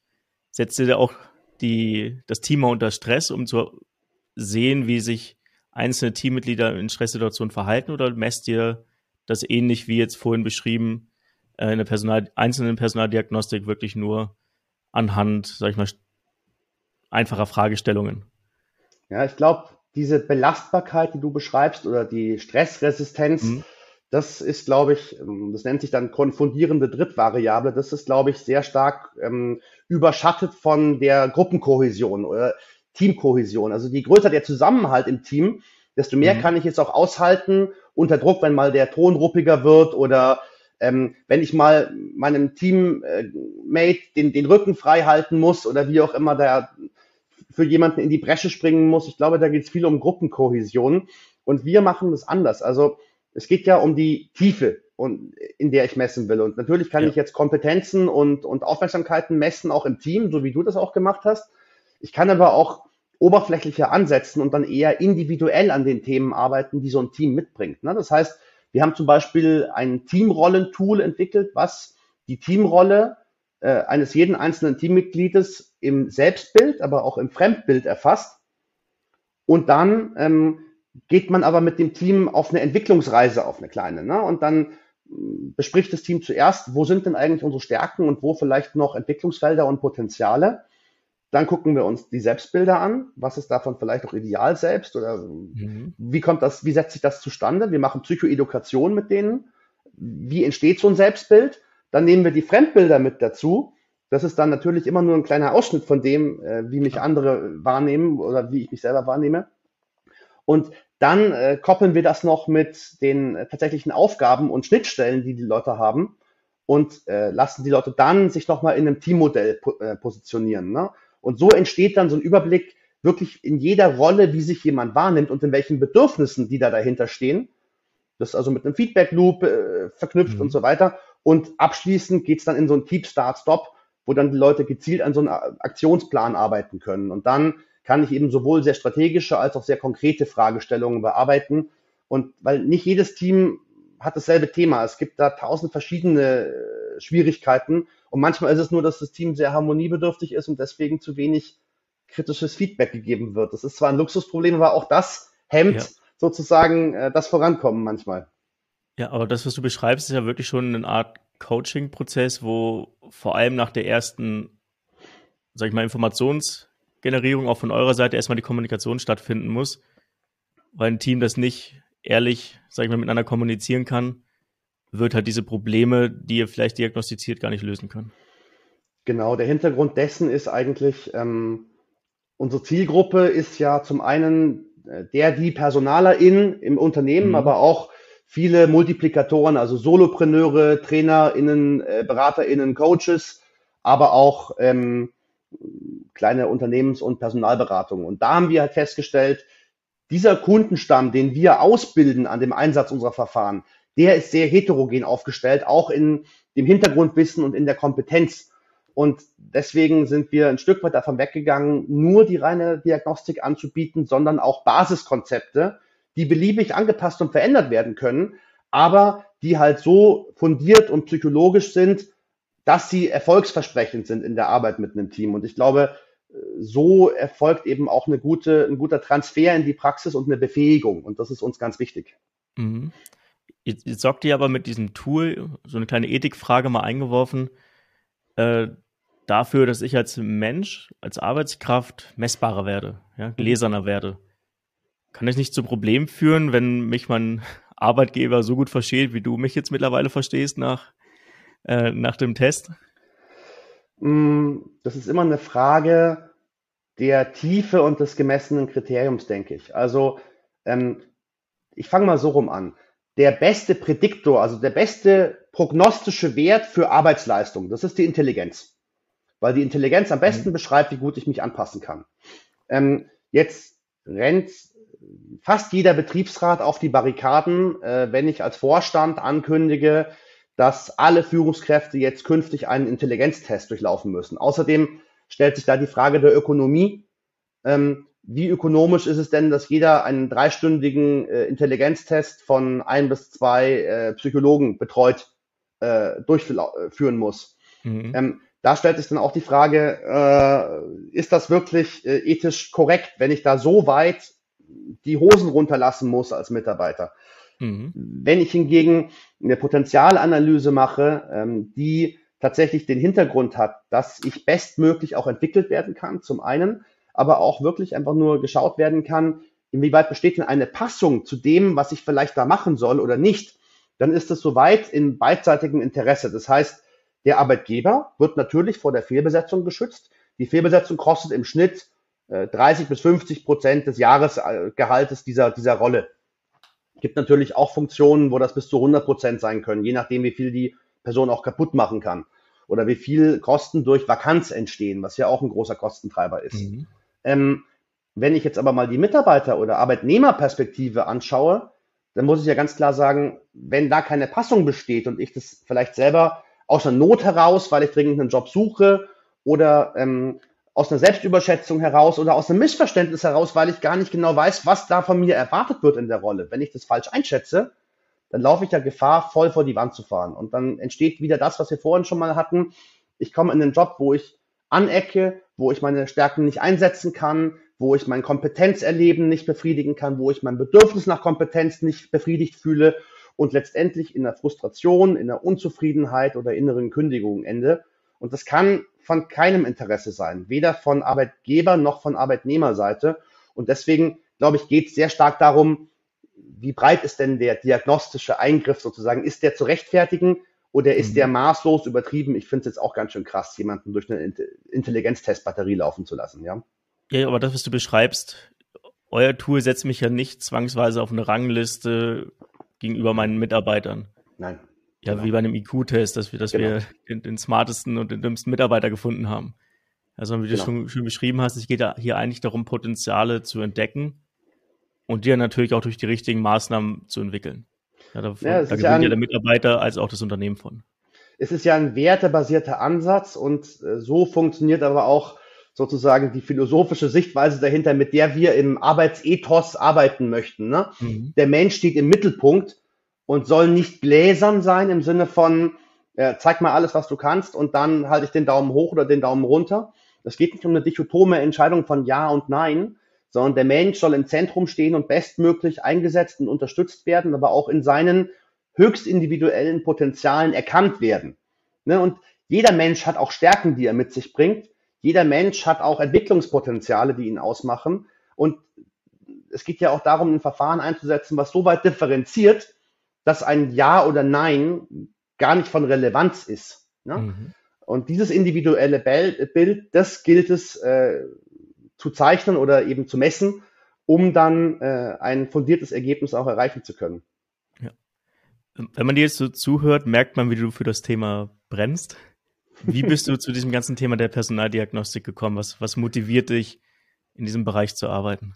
setzt ihr da auch die, das Team mal unter Stress, um zu sehen, wie sich einzelne Teammitglieder in Stresssituationen verhalten oder messt ihr das ähnlich wie jetzt vorhin beschrieben äh, in der Personal, einzelnen Personaldiagnostik wirklich nur anhand, sag ich mal, einfacher Fragestellungen? Ja, ich glaube, diese Belastbarkeit, die du beschreibst oder die Stressresistenz, mhm. Das ist, glaube ich, ähm, das nennt sich dann konfundierende Drittvariable. Das ist, glaube ich, sehr stark ähm, überschattet von der Gruppenkohäsion oder Teamkohäsion. Also je größer der Zusammenhalt im Team, desto mehr mhm. kann ich jetzt auch aushalten unter Druck, wenn mal der Ton ruppiger wird oder ähm, wenn ich mal meinem Teammate den, den Rücken frei halten muss oder wie auch immer der für jemanden in die Bresche springen muss. Ich glaube, da geht es viel um Gruppenkohäsion. Und wir machen das anders. Also es geht ja um die Tiefe, und, in der ich messen will. Und natürlich kann ja. ich jetzt Kompetenzen und, und Aufmerksamkeiten messen, auch im Team, so wie du das auch gemacht hast. Ich kann aber auch oberflächlicher ansetzen und dann eher individuell an den Themen arbeiten, die so ein Team mitbringt. Ne? Das heißt, wir haben zum Beispiel ein Teamrollentool entwickelt, was die Teamrolle äh, eines jeden einzelnen Teammitgliedes im Selbstbild, aber auch im Fremdbild erfasst und dann ähm, geht man aber mit dem Team auf eine Entwicklungsreise, auf eine kleine. Ne? Und dann hm, bespricht das Team zuerst, wo sind denn eigentlich unsere Stärken und wo vielleicht noch Entwicklungsfelder und Potenziale. Dann gucken wir uns die Selbstbilder an. Was ist davon vielleicht auch ideal selbst oder mhm. wie kommt das, wie setzt sich das zustande? Wir machen Psychoedukation mit denen. Wie entsteht so ein Selbstbild? Dann nehmen wir die Fremdbilder mit dazu. Das ist dann natürlich immer nur ein kleiner Ausschnitt von dem, äh, wie mich andere wahrnehmen oder wie ich mich selber wahrnehme. Und dann äh, koppeln wir das noch mit den äh, tatsächlichen Aufgaben und Schnittstellen, die die Leute haben und äh, lassen die Leute dann sich nochmal in einem Teammodell po äh, positionieren. Ne? Und so entsteht dann so ein Überblick wirklich in jeder Rolle, wie sich jemand wahrnimmt und in welchen Bedürfnissen die da dahinter stehen. Das ist also mit einem Feedback-Loop äh, verknüpft mhm. und so weiter. Und abschließend geht's dann in so ein Keep, Start, Stop, wo dann die Leute gezielt an so einem Aktionsplan arbeiten können. Und dann kann ich eben sowohl sehr strategische als auch sehr konkrete Fragestellungen bearbeiten. Und weil nicht jedes Team hat dasselbe Thema. Es gibt da tausend verschiedene äh, Schwierigkeiten. Und manchmal ist es nur, dass das Team sehr harmoniebedürftig ist und deswegen zu wenig kritisches Feedback gegeben wird. Das ist zwar ein Luxusproblem, aber auch das hemmt ja. sozusagen äh, das Vorankommen manchmal. Ja, aber das, was du beschreibst, ist ja wirklich schon eine Art Coaching-Prozess, wo vor allem nach der ersten, sag ich mal, Informations- Generierung auch von eurer Seite erstmal die Kommunikation stattfinden muss, weil ein Team, das nicht ehrlich, sag ich mal, miteinander kommunizieren kann, wird halt diese Probleme, die ihr vielleicht diagnostiziert, gar nicht lösen können. Genau, der Hintergrund dessen ist eigentlich, ähm, unsere Zielgruppe ist ja zum einen der, die PersonalerInnen im Unternehmen, mhm. aber auch viele Multiplikatoren, also Solopreneure, TrainerInnen, äh, BeraterInnen, Coaches, aber auch ähm, kleine Unternehmens- und Personalberatungen. Und da haben wir halt festgestellt, dieser Kundenstamm, den wir ausbilden an dem Einsatz unserer Verfahren, der ist sehr heterogen aufgestellt, auch in dem Hintergrundwissen und in der Kompetenz. Und deswegen sind wir ein Stück weit davon weggegangen, nur die reine Diagnostik anzubieten, sondern auch Basiskonzepte, die beliebig angepasst und verändert werden können, aber die halt so fundiert und psychologisch sind, dass sie erfolgsversprechend sind in der Arbeit mit einem Team. Und ich glaube, so erfolgt eben auch eine gute, ein guter Transfer in die Praxis und eine Befähigung. Und das ist uns ganz wichtig. Mhm. Jetzt, jetzt sorgt ihr aber mit diesem Tool, so eine kleine Ethikfrage mal eingeworfen, äh, dafür, dass ich als Mensch, als Arbeitskraft messbarer werde, ja, mhm. gläserner werde. Kann das nicht zu Problemen führen, wenn mich mein Arbeitgeber so gut versteht, wie du mich jetzt mittlerweile verstehst nach, äh, nach dem Test? Mm, das ist immer eine Frage der Tiefe und des gemessenen Kriteriums, denke ich. Also ähm, ich fange mal so rum an. Der beste Prädiktor, also der beste prognostische Wert für Arbeitsleistung, das ist die Intelligenz. Weil die Intelligenz am besten mhm. beschreibt, wie gut ich mich anpassen kann. Ähm, jetzt rennt fast jeder Betriebsrat auf die Barrikaden, äh, wenn ich als Vorstand ankündige, dass alle Führungskräfte jetzt künftig einen Intelligenztest durchlaufen müssen. Außerdem stellt sich da die Frage der Ökonomie. Ähm, wie ökonomisch ist es denn, dass jeder einen dreistündigen äh, Intelligenztest von ein bis zwei äh, Psychologen betreut äh, durchführen muss? Mhm. Ähm, da stellt sich dann auch die Frage, äh, ist das wirklich äh, ethisch korrekt, wenn ich da so weit die Hosen runterlassen muss als Mitarbeiter? Mhm. Wenn ich hingegen eine Potenzialanalyse mache, ähm, die tatsächlich den Hintergrund hat, dass ich bestmöglich auch entwickelt werden kann, zum einen, aber auch wirklich einfach nur geschaut werden kann, inwieweit besteht denn eine Passung zu dem, was ich vielleicht da machen soll oder nicht, dann ist es soweit in beidseitigem Interesse. Das heißt, der Arbeitgeber wird natürlich vor der Fehlbesetzung geschützt. Die Fehlbesetzung kostet im Schnitt 30 äh, bis 50 Prozent des Jahresgehaltes dieser, dieser Rolle. Gibt natürlich auch Funktionen, wo das bis zu 100 Prozent sein können, je nachdem, wie viel die Person auch kaputt machen kann oder wie viel Kosten durch Vakanz entstehen, was ja auch ein großer Kostentreiber ist. Mhm. Ähm, wenn ich jetzt aber mal die Mitarbeiter- oder Arbeitnehmerperspektive anschaue, dann muss ich ja ganz klar sagen, wenn da keine Passung besteht und ich das vielleicht selber aus der Not heraus, weil ich dringend einen Job suche oder ähm, aus einer Selbstüberschätzung heraus oder aus einem Missverständnis heraus, weil ich gar nicht genau weiß, was da von mir erwartet wird in der Rolle. Wenn ich das falsch einschätze, dann laufe ich ja Gefahr, voll vor die Wand zu fahren. Und dann entsteht wieder das, was wir vorhin schon mal hatten. Ich komme in einen Job, wo ich anecke, wo ich meine Stärken nicht einsetzen kann, wo ich mein Kompetenzerleben nicht befriedigen kann, wo ich mein Bedürfnis nach Kompetenz nicht befriedigt fühle und letztendlich in der Frustration, in der Unzufriedenheit oder inneren Kündigung ende. Und das kann von keinem Interesse sein, weder von Arbeitgeber noch von Arbeitnehmerseite. Und deswegen, glaube ich, geht es sehr stark darum, wie breit ist denn der diagnostische Eingriff sozusagen? Ist der zu rechtfertigen oder ist mhm. der maßlos übertrieben? Ich finde es jetzt auch ganz schön krass, jemanden durch eine Intelligenztestbatterie laufen zu lassen, ja. Ja, aber das, was du beschreibst, euer Tool setzt mich ja nicht zwangsweise auf eine Rangliste gegenüber meinen Mitarbeitern. Nein. Ja, genau. wie bei einem IQ-Test, dass wir, dass genau. wir den, den, smartesten und den dümmsten Mitarbeiter gefunden haben. Also wie genau. du schon, schon beschrieben hast, es geht ja hier eigentlich darum, Potenziale zu entdecken und die ja natürlich auch durch die richtigen Maßnahmen zu entwickeln. Ja, davon, ja, da gewinnt ja, ein, ja der Mitarbeiter als auch das Unternehmen von. Es ist ja ein wertebasierter Ansatz und äh, so funktioniert aber auch sozusagen die philosophische Sichtweise dahinter, mit der wir im Arbeitsethos arbeiten möchten. Ne? Mhm. Der Mensch steht im Mittelpunkt und soll nicht gläsern sein im Sinne von, äh, zeig mal alles, was du kannst und dann halte ich den Daumen hoch oder den Daumen runter. Es geht nicht um eine dichotome Entscheidung von Ja und Nein, sondern der Mensch soll im Zentrum stehen und bestmöglich eingesetzt und unterstützt werden, aber auch in seinen höchst individuellen Potenzialen erkannt werden. Ne? Und jeder Mensch hat auch Stärken, die er mit sich bringt. Jeder Mensch hat auch Entwicklungspotenziale, die ihn ausmachen. Und es geht ja auch darum, ein Verfahren einzusetzen, was so weit differenziert, dass ein Ja oder Nein gar nicht von Relevanz ist. Ne? Mhm. Und dieses individuelle Bild, das gilt es äh, zu zeichnen oder eben zu messen um dann äh, ein fundiertes Ergebnis auch erreichen zu können. Ja. Wenn man dir jetzt so zuhört, merkt man, wie du für das Thema brennst. Wie bist du zu diesem ganzen Thema der Personaldiagnostik gekommen? Was, was motiviert dich, in diesem Bereich zu arbeiten?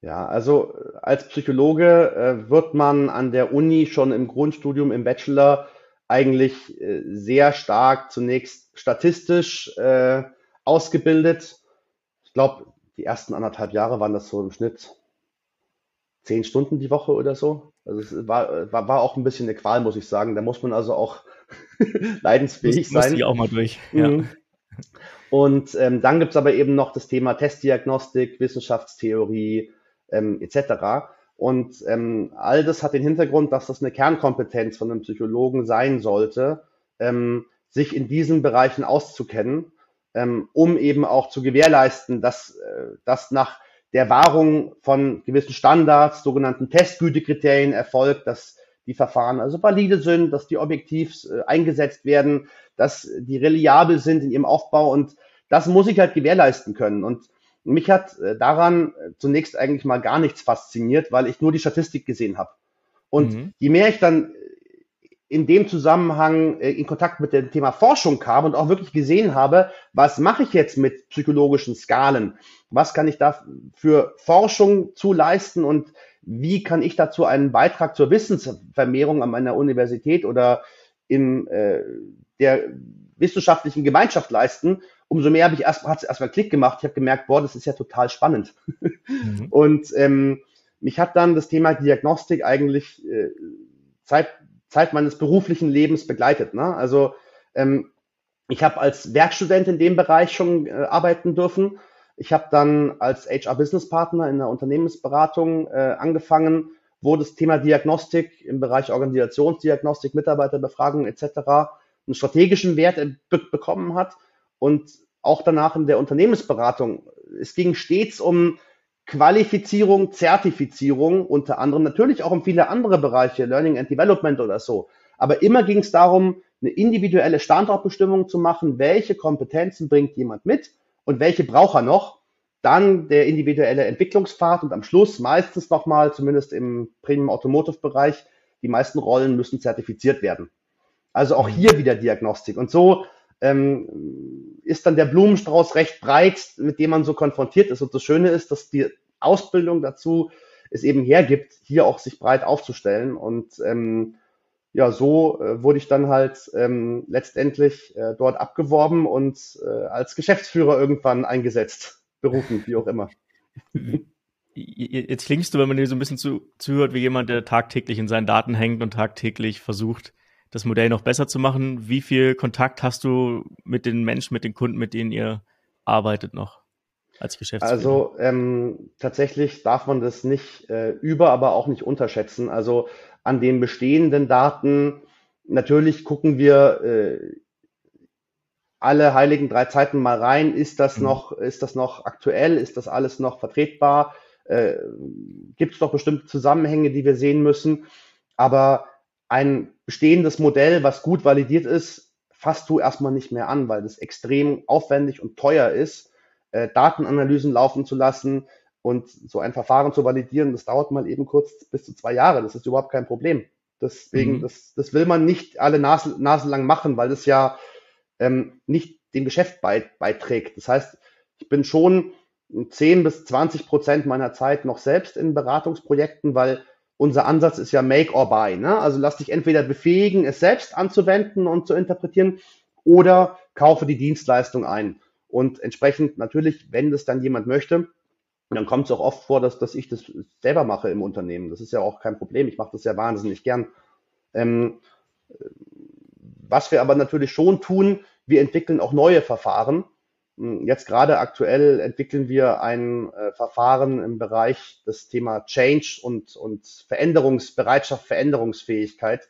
Ja, also als Psychologe äh, wird man an der Uni schon im Grundstudium, im Bachelor eigentlich äh, sehr stark zunächst statistisch äh, ausgebildet. Ich glaube, die ersten anderthalb Jahre waren das so im Schnitt zehn Stunden die Woche oder so. Also es war, war, war auch ein bisschen eine Qual, muss ich sagen. Da muss man also auch leidensfähig muss, sein. Muss die auch mal durch. Ja. Mhm. Und ähm, dann gibt's aber eben noch das Thema Testdiagnostik, Wissenschaftstheorie ähm, etc. Und ähm, all das hat den Hintergrund, dass das eine Kernkompetenz von einem Psychologen sein sollte, ähm, sich in diesen Bereichen auszukennen, ähm, um eben auch zu gewährleisten, dass äh, das nach der Wahrung von gewissen Standards, sogenannten Testgütekriterien erfolgt, dass die Verfahren also valide sind, dass die objektiv äh, eingesetzt werden, dass die reliabel sind in ihrem Aufbau und das muss ich halt gewährleisten können. Und mich hat äh, daran äh, zunächst eigentlich mal gar nichts fasziniert, weil ich nur die Statistik gesehen habe. Und mhm. je mehr ich dann in dem Zusammenhang in Kontakt mit dem Thema Forschung kam und auch wirklich gesehen habe, was mache ich jetzt mit psychologischen Skalen? Was kann ich da für Forschung zu leisten und wie kann ich dazu einen Beitrag zur Wissensvermehrung an meiner Universität oder in äh, der wissenschaftlichen Gemeinschaft leisten, umso mehr habe ich erst, hat es erstmal Klick gemacht. Ich habe gemerkt, boah, das ist ja total spannend. Mhm. Und ähm, mich hat dann das Thema Diagnostik eigentlich äh, Zeit, Zeit meines beruflichen Lebens begleitet. Ne? Also ähm, ich habe als Werkstudent in dem Bereich schon äh, arbeiten dürfen ich habe dann als HR-Business-Partner in der Unternehmensberatung äh, angefangen, wo das Thema Diagnostik im Bereich Organisationsdiagnostik, Mitarbeiterbefragung etc. einen strategischen Wert be bekommen hat und auch danach in der Unternehmensberatung. Es ging stets um Qualifizierung, Zertifizierung, unter anderem natürlich auch um viele andere Bereiche, Learning and Development oder so. Aber immer ging es darum, eine individuelle Standortbestimmung zu machen, welche Kompetenzen bringt jemand mit und welche braucht er noch. Dann der individuelle Entwicklungspfad und am Schluss meistens nochmal, zumindest im Premium Automotive Bereich, die meisten Rollen müssen zertifiziert werden. Also auch hier wieder Diagnostik. Und so ähm, ist dann der Blumenstrauß recht breit, mit dem man so konfrontiert ist. Und das Schöne ist, dass die Ausbildung dazu es eben hergibt, hier auch sich breit aufzustellen. Und ähm, ja, so äh, wurde ich dann halt ähm, letztendlich äh, dort abgeworben und äh, als Geschäftsführer irgendwann eingesetzt, berufen, wie auch immer. Jetzt klingst du, wenn man dir so ein bisschen zu, zuhört, wie jemand, der tagtäglich in seinen Daten hängt und tagtäglich versucht, das Modell noch besser zu machen. Wie viel Kontakt hast du mit den Menschen, mit den Kunden, mit denen ihr arbeitet noch als Geschäftsführer? Also ähm, tatsächlich darf man das nicht äh, über, aber auch nicht unterschätzen. Also an den bestehenden Daten. Natürlich gucken wir äh, alle heiligen drei Zeiten mal rein. Ist das mhm. noch, ist das noch aktuell? Ist das alles noch vertretbar? Äh, Gibt es doch bestimmte Zusammenhänge, die wir sehen müssen? Aber ein bestehendes Modell, was gut validiert ist, fasst du erstmal nicht mehr an, weil das extrem aufwendig und teuer ist, äh, Datenanalysen laufen zu lassen, und so ein Verfahren zu validieren, das dauert mal eben kurz bis zu zwei Jahre. Das ist überhaupt kein Problem. Deswegen, mhm. das, das will man nicht alle Nase, Nase lang machen, weil das ja ähm, nicht dem Geschäft beiträgt. Das heißt, ich bin schon 10 bis 20 Prozent meiner Zeit noch selbst in Beratungsprojekten, weil unser Ansatz ist ja Make or Buy. Ne? Also lass dich entweder befähigen, es selbst anzuwenden und zu interpretieren, oder kaufe die Dienstleistung ein. Und entsprechend natürlich, wenn das dann jemand möchte, dann kommt es auch oft vor, dass, dass ich das selber mache im Unternehmen. Das ist ja auch kein Problem. Ich mache das ja wahnsinnig gern. Ähm, was wir aber natürlich schon tun, wir entwickeln auch neue Verfahren. Hm, jetzt gerade aktuell entwickeln wir ein äh, Verfahren im Bereich des Thema Change und, und Veränderungsbereitschaft, Veränderungsfähigkeit.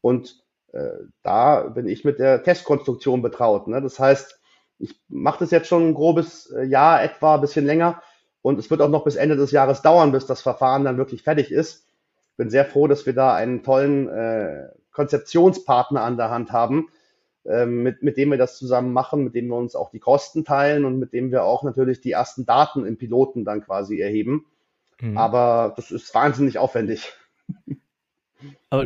Und äh, da bin ich mit der Testkonstruktion betraut. Ne? Das heißt, ich mache das jetzt schon ein grobes äh, Jahr etwa, ein bisschen länger und es wird auch noch bis Ende des Jahres dauern, bis das Verfahren dann wirklich fertig ist. Bin sehr froh, dass wir da einen tollen äh, Konzeptionspartner an der Hand haben. Ähm, mit, mit dem wir das zusammen machen, mit dem wir uns auch die Kosten teilen und mit dem wir auch natürlich die ersten Daten im Piloten dann quasi erheben. Mhm. Aber das ist wahnsinnig aufwendig. Aber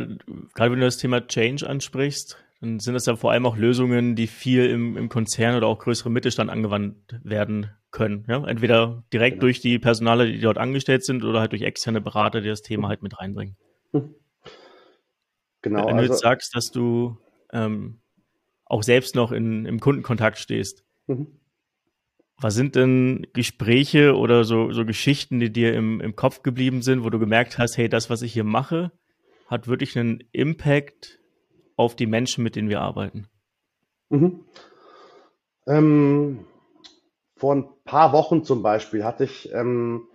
gerade wenn du das Thema Change ansprichst, dann sind das ja vor allem auch Lösungen, die viel im, im Konzern oder auch größeren Mittelstand angewandt werden können. Ja? Entweder direkt genau. durch die Personale, die dort angestellt sind, oder halt durch externe Berater, die das Thema halt mit reinbringen. Genau. Wenn du also, jetzt sagst, dass du ähm, auch selbst noch in, im Kundenkontakt stehst, mhm. was sind denn Gespräche oder so, so Geschichten, die dir im, im Kopf geblieben sind, wo du gemerkt hast, hey, das, was ich hier mache, hat wirklich einen Impact auf die Menschen, mit denen wir arbeiten? Mhm. Ähm, vor ein paar Wochen zum Beispiel hatte ich ähm,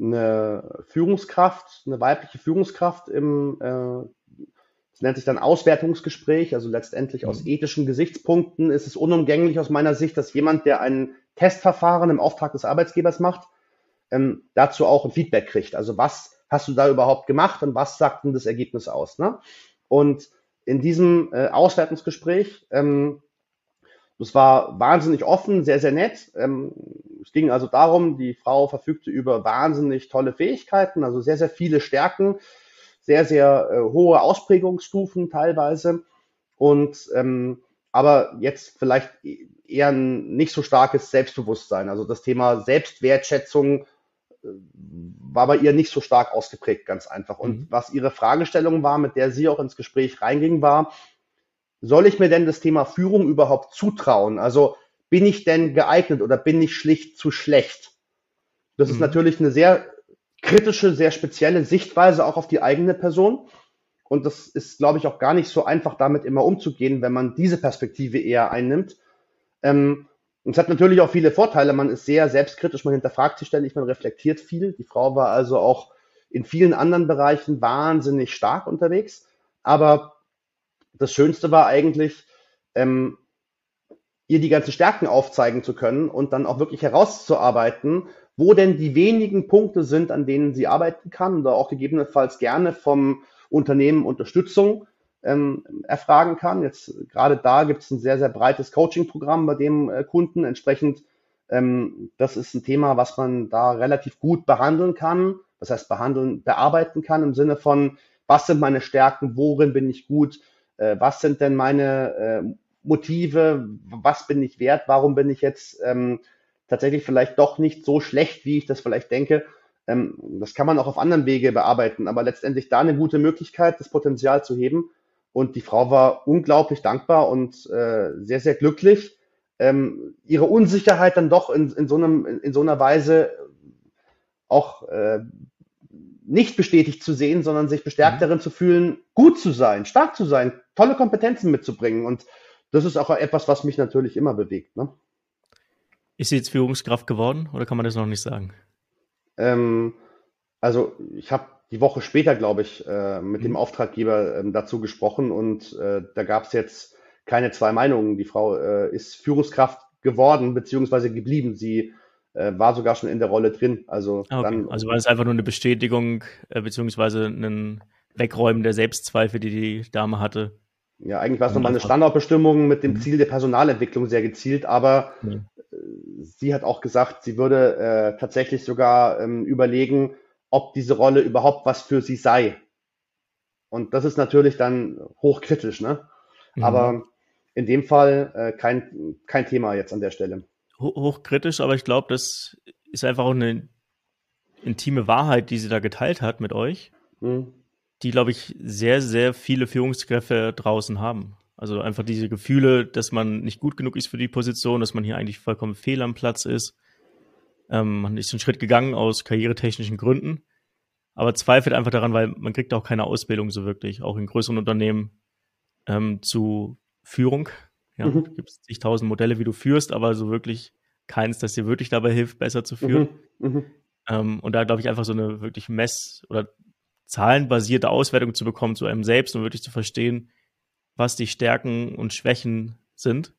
eine Führungskraft, eine weibliche Führungskraft im, äh, nennt sich dann Auswertungsgespräch, also letztendlich aus mhm. ethischen Gesichtspunkten ist es unumgänglich aus meiner Sicht, dass jemand, der ein Testverfahren im Auftrag des Arbeitgebers macht, ähm, dazu auch ein Feedback kriegt. Also was hast du da überhaupt gemacht und was sagt denn das Ergebnis aus? Ne? Und in diesem äh, Auswertungsgespräch, ähm, das war wahnsinnig offen, sehr, sehr nett. Ähm, es ging also darum, die Frau verfügte über wahnsinnig tolle Fähigkeiten, also sehr, sehr viele Stärken, sehr, sehr äh, hohe Ausprägungsstufen teilweise. Und ähm, aber jetzt vielleicht eher ein nicht so starkes Selbstbewusstsein. Also das Thema Selbstwertschätzung war bei ihr nicht so stark ausgeprägt, ganz einfach. Und mhm. was ihre Fragestellung war, mit der sie auch ins Gespräch reinging, war, soll ich mir denn das Thema Führung überhaupt zutrauen? Also bin ich denn geeignet oder bin ich schlicht zu schlecht? Das mhm. ist natürlich eine sehr kritische, sehr spezielle Sichtweise auch auf die eigene Person. Und das ist, glaube ich, auch gar nicht so einfach, damit immer umzugehen, wenn man diese Perspektive eher einnimmt. Ähm, und es hat natürlich auch viele Vorteile. Man ist sehr selbstkritisch, man hinterfragt sich ständig, man reflektiert viel. Die Frau war also auch in vielen anderen Bereichen wahnsinnig stark unterwegs. Aber das Schönste war eigentlich, ähm, ihr die ganzen Stärken aufzeigen zu können und dann auch wirklich herauszuarbeiten, wo denn die wenigen Punkte sind, an denen sie arbeiten kann oder auch gegebenenfalls gerne vom Unternehmen Unterstützung ähm, erfragen kann. Jetzt gerade da gibt es ein sehr, sehr breites Coaching-Programm bei dem äh, Kunden. Entsprechend, ähm, das ist ein Thema, was man da relativ gut behandeln kann. Das heißt, behandeln, bearbeiten kann im Sinne von, was sind meine Stärken, worin bin ich gut, äh, was sind denn meine äh, Motive, was bin ich wert, warum bin ich jetzt ähm, tatsächlich vielleicht doch nicht so schlecht, wie ich das vielleicht denke. Ähm, das kann man auch auf anderen Wege bearbeiten, aber letztendlich da eine gute Möglichkeit, das Potenzial zu heben. Und die Frau war unglaublich dankbar und äh, sehr, sehr glücklich, ähm, ihre Unsicherheit dann doch in, in, so, einem, in, in so einer Weise auch äh, nicht bestätigt zu sehen, sondern sich bestärkt mhm. darin zu fühlen, gut zu sein, stark zu sein, tolle Kompetenzen mitzubringen. Und das ist auch etwas, was mich natürlich immer bewegt. Ne? Ist sie jetzt Führungskraft geworden oder kann man das noch nicht sagen? Ähm, also ich habe die Woche später, glaube ich, äh, mit mhm. dem Auftraggeber äh, dazu gesprochen und äh, da gab es jetzt keine zwei Meinungen. Die Frau äh, ist Führungskraft geworden beziehungsweise geblieben. Sie äh, war sogar schon in der Rolle drin. Also, ah, okay. dann, also war es einfach nur eine Bestätigung äh, beziehungsweise ein Wegräumen der Selbstzweifel, die die Dame hatte. Ja, eigentlich war es nochmal eine Standortbestimmung mit dem mhm. Ziel der Personalentwicklung sehr gezielt, aber mhm. Sie hat auch gesagt, sie würde äh, tatsächlich sogar ähm, überlegen, ob diese Rolle überhaupt was für sie sei. Und das ist natürlich dann hochkritisch, ne? Mhm. Aber in dem Fall äh, kein, kein Thema jetzt an der Stelle. Hochkritisch, aber ich glaube, das ist einfach auch eine intime Wahrheit, die sie da geteilt hat mit euch, mhm. die, glaube ich, sehr, sehr viele Führungskräfte draußen haben. Also einfach diese Gefühle, dass man nicht gut genug ist für die Position, dass man hier eigentlich vollkommen fehl am Platz ist, ähm, man ist einen Schritt gegangen aus karrieretechnischen Gründen, aber zweifelt einfach daran, weil man kriegt auch keine Ausbildung so wirklich, auch in größeren Unternehmen ähm, zu Führung. Ja, mhm. gibt es zigtausend Modelle, wie du führst, aber so wirklich keins, das dir wirklich dabei hilft, besser zu führen. Mhm. Mhm. Ähm, und da glaube ich einfach so eine wirklich mess- oder zahlenbasierte Auswertung zu bekommen zu einem selbst und wirklich zu verstehen, was die Stärken und Schwächen sind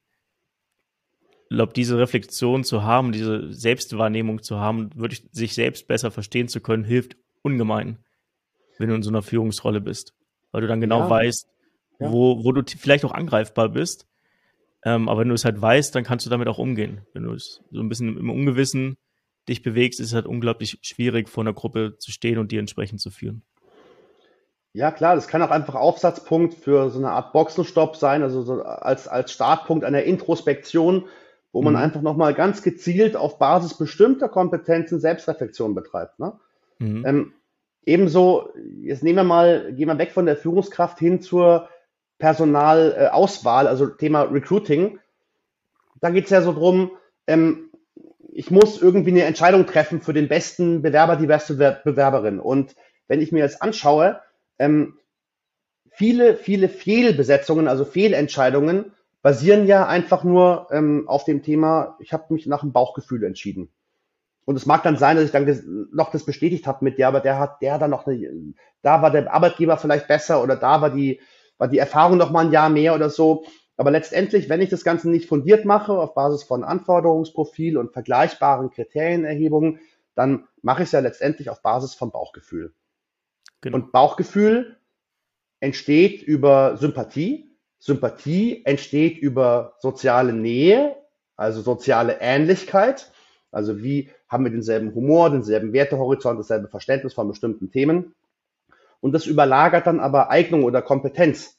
glaube, diese Reflexion zu haben, diese Selbstwahrnehmung zu haben, wirklich sich selbst besser verstehen zu können, hilft ungemein, wenn du in so einer Führungsrolle bist. Weil du dann genau ja. weißt, ja. Wo, wo du vielleicht auch angreifbar bist Ähm, aber wenn du es halt weißt, dann kannst du damit auch umgehen. Wenn du es so ein bisschen im Ungewissen dich bewegst, ist es halt unglaublich schwierig, vor einer Gruppe zu stehen und die entsprechend zu führen. Ja, klar, das kann auch einfach Aufsatzpunkt für so eine Art Boxenstopp sein, also so als, als Startpunkt einer Introspektion, wo man mhm. einfach nochmal ganz gezielt auf Basis bestimmter Kompetenzen Selbstreflexion betreibt. Ne? Mhm. Ähm, ebenso, jetzt nehmen wir mal, gehen wir weg von der Führungskraft hin zur Personalauswahl, also Thema Recruiting. Da geht es ja so drum, ähm, ich muss irgendwie eine Entscheidung treffen für den besten Bewerber, die beste Bewerberin. Und wenn ich mir jetzt anschaue, ähm, viele, viele Fehlbesetzungen, also Fehlentscheidungen, basieren ja einfach nur ähm, auf dem Thema, ich habe mich nach dem Bauchgefühl entschieden. Und es mag dann sein, dass ich dann noch das bestätigt habe mit, ja, aber der hat, der da noch eine, da war der Arbeitgeber vielleicht besser oder da war die, war die Erfahrung noch mal ein Jahr mehr oder so. Aber letztendlich, wenn ich das Ganze nicht fundiert mache, auf Basis von Anforderungsprofil und vergleichbaren Kriterienerhebungen, dann mache ich es ja letztendlich auf Basis von Bauchgefühl. Genau. Und Bauchgefühl entsteht über Sympathie. Sympathie entsteht über soziale Nähe, also soziale Ähnlichkeit. Also wie haben wir denselben Humor, denselben Wertehorizont, dasselbe Verständnis von bestimmten Themen. Und das überlagert dann aber Eignung oder Kompetenz.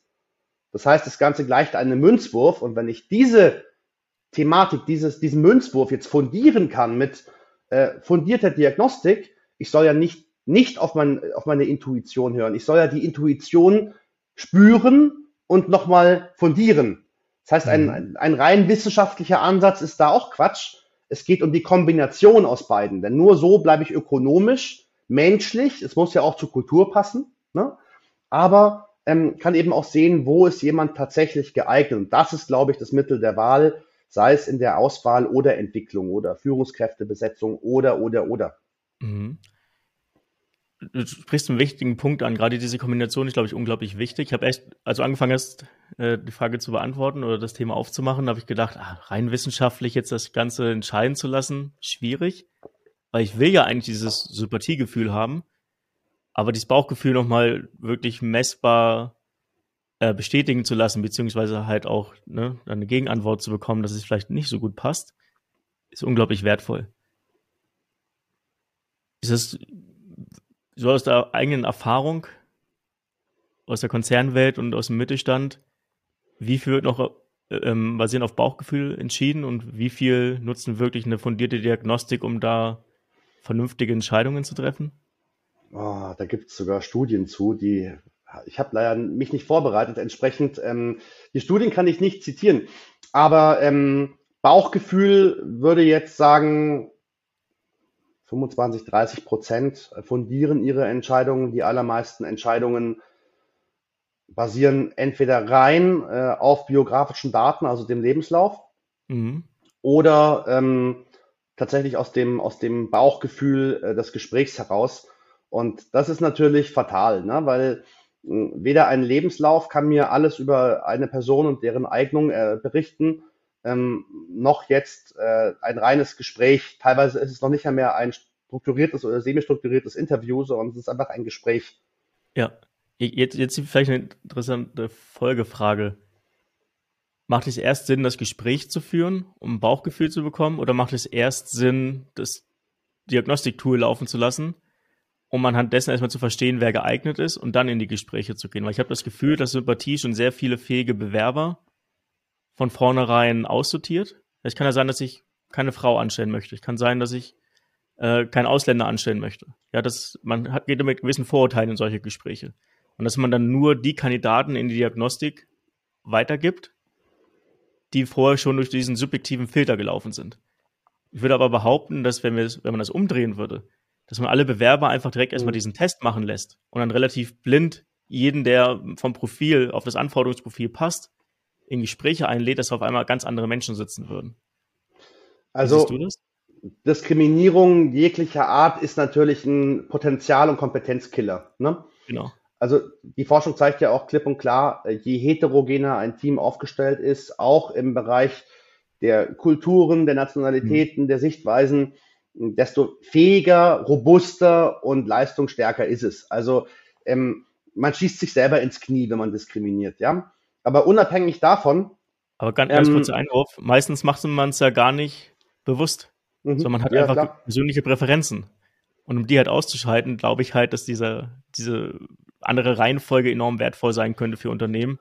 Das heißt, das Ganze gleicht einem Münzwurf. Und wenn ich diese Thematik, dieses, diesen Münzwurf jetzt fundieren kann mit äh, fundierter Diagnostik, ich soll ja nicht nicht auf, mein, auf meine Intuition hören. Ich soll ja die Intuition spüren und nochmal fundieren. Das heißt, ein, mhm. ein rein wissenschaftlicher Ansatz ist da auch Quatsch. Es geht um die Kombination aus beiden, denn nur so bleibe ich ökonomisch, menschlich. Es muss ja auch zur Kultur passen, ne? aber ähm, kann eben auch sehen, wo ist jemand tatsächlich geeignet. Und das ist, glaube ich, das Mittel der Wahl, sei es in der Auswahl oder Entwicklung oder Führungskräftebesetzung oder, oder, oder. Mhm du sprichst einen wichtigen Punkt an. Gerade diese Kombination ist, glaube ich, unglaublich wichtig. Ich habe echt, also angefangen hast, äh, die Frage zu beantworten oder das Thema aufzumachen, habe ich gedacht, ah, rein wissenschaftlich jetzt das Ganze entscheiden zu lassen, schwierig. Weil ich will ja eigentlich dieses Sympathiegefühl haben, aber dieses Bauchgefühl nochmal wirklich messbar äh, bestätigen zu lassen, beziehungsweise halt auch ne, eine Gegenantwort zu bekommen, dass es vielleicht nicht so gut passt, ist unglaublich wertvoll. Ist das so aus der eigenen Erfahrung, aus der Konzernwelt und aus dem Mittelstand, wie viel wird noch äh, ähm, basierend auf Bauchgefühl entschieden und wie viel nutzen wirklich eine fundierte Diagnostik, um da vernünftige Entscheidungen zu treffen? Oh, da gibt es sogar Studien zu, die ich habe leider mich nicht vorbereitet. Entsprechend ähm, die Studien kann ich nicht zitieren, aber ähm, Bauchgefühl würde jetzt sagen 25, 30 Prozent fundieren ihre Entscheidungen. Die allermeisten Entscheidungen basieren entweder rein äh, auf biografischen Daten, also dem Lebenslauf, mhm. oder ähm, tatsächlich aus dem, aus dem Bauchgefühl äh, des Gesprächs heraus. Und das ist natürlich fatal, ne? weil äh, weder ein Lebenslauf kann mir alles über eine Person und deren Eignung äh, berichten, ähm, noch jetzt äh, ein reines Gespräch. Teilweise ist es noch nicht mehr ein strukturiertes oder semi-strukturiertes Interview, sondern es ist einfach ein Gespräch. Ja, jetzt, jetzt vielleicht eine interessante Folgefrage. Macht es erst Sinn, das Gespräch zu führen, um ein Bauchgefühl zu bekommen, oder macht es erst Sinn, das Diagnostiktool laufen zu lassen, um anhand dessen erstmal zu verstehen, wer geeignet ist und dann in die Gespräche zu gehen? Weil ich habe das Gefühl, dass Sympathie schon sehr viele fähige Bewerber von vornherein aussortiert. Es kann ja sein, dass ich keine Frau anstellen möchte. Es kann sein, dass ich äh, keinen Ausländer anstellen möchte. Ja, das, man hat, geht mit gewissen Vorurteilen in solche Gespräche. Und dass man dann nur die Kandidaten in die Diagnostik weitergibt, die vorher schon durch diesen subjektiven Filter gelaufen sind. Ich würde aber behaupten, dass wenn, wir, wenn man das umdrehen würde, dass man alle Bewerber einfach direkt erstmal mhm. diesen Test machen lässt und dann relativ blind jeden, der vom Profil auf das Anforderungsprofil passt, in Gespräche einlädt, dass auf einmal ganz andere Menschen sitzen würden. Also Diskriminierung jeglicher Art ist natürlich ein Potenzial- und Kompetenzkiller. Ne? Genau. Also die Forschung zeigt ja auch klipp und klar, je heterogener ein Team aufgestellt ist, auch im Bereich der Kulturen, der Nationalitäten, mhm. der Sichtweisen, desto fähiger, robuster und leistungsstärker ist es. Also ähm, man schießt sich selber ins Knie, wenn man diskriminiert, ja. Aber unabhängig davon Aber ganz, ganz ähm, kurzer Einwurf. Meistens macht man es ja gar nicht bewusst, mhm. sondern man hat ja, einfach klar. persönliche Präferenzen. Und um die halt auszuschalten, glaube ich halt, dass diese, diese andere Reihenfolge enorm wertvoll sein könnte für Unternehmen.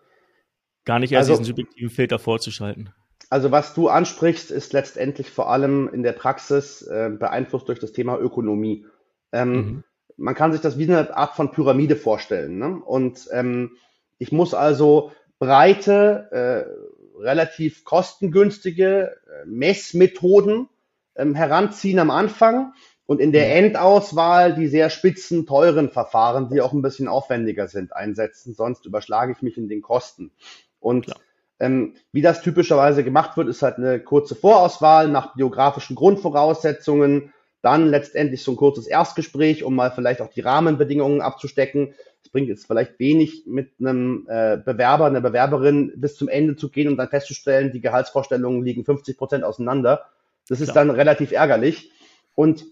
Gar nicht erst also, diesen subjektiven Filter vorzuschalten. Also was du ansprichst, ist letztendlich vor allem in der Praxis äh, beeinflusst durch das Thema Ökonomie. Ähm, mhm. Man kann sich das wie eine Art von Pyramide vorstellen. Ne? Und ähm, ich muss also breite, äh, relativ kostengünstige äh, Messmethoden ähm, heranziehen am Anfang und in der mhm. Endauswahl die sehr spitzen, teuren Verfahren, die auch ein bisschen aufwendiger sind, einsetzen. Sonst überschlage ich mich in den Kosten. Und ähm, wie das typischerweise gemacht wird, ist halt eine kurze Vorauswahl nach biografischen Grundvoraussetzungen, dann letztendlich so ein kurzes Erstgespräch, um mal vielleicht auch die Rahmenbedingungen abzustecken. Es bringt jetzt vielleicht wenig, mit einem äh, Bewerber, einer Bewerberin bis zum Ende zu gehen und dann festzustellen, die Gehaltsvorstellungen liegen 50 Prozent auseinander. Das ist Klar. dann relativ ärgerlich. Und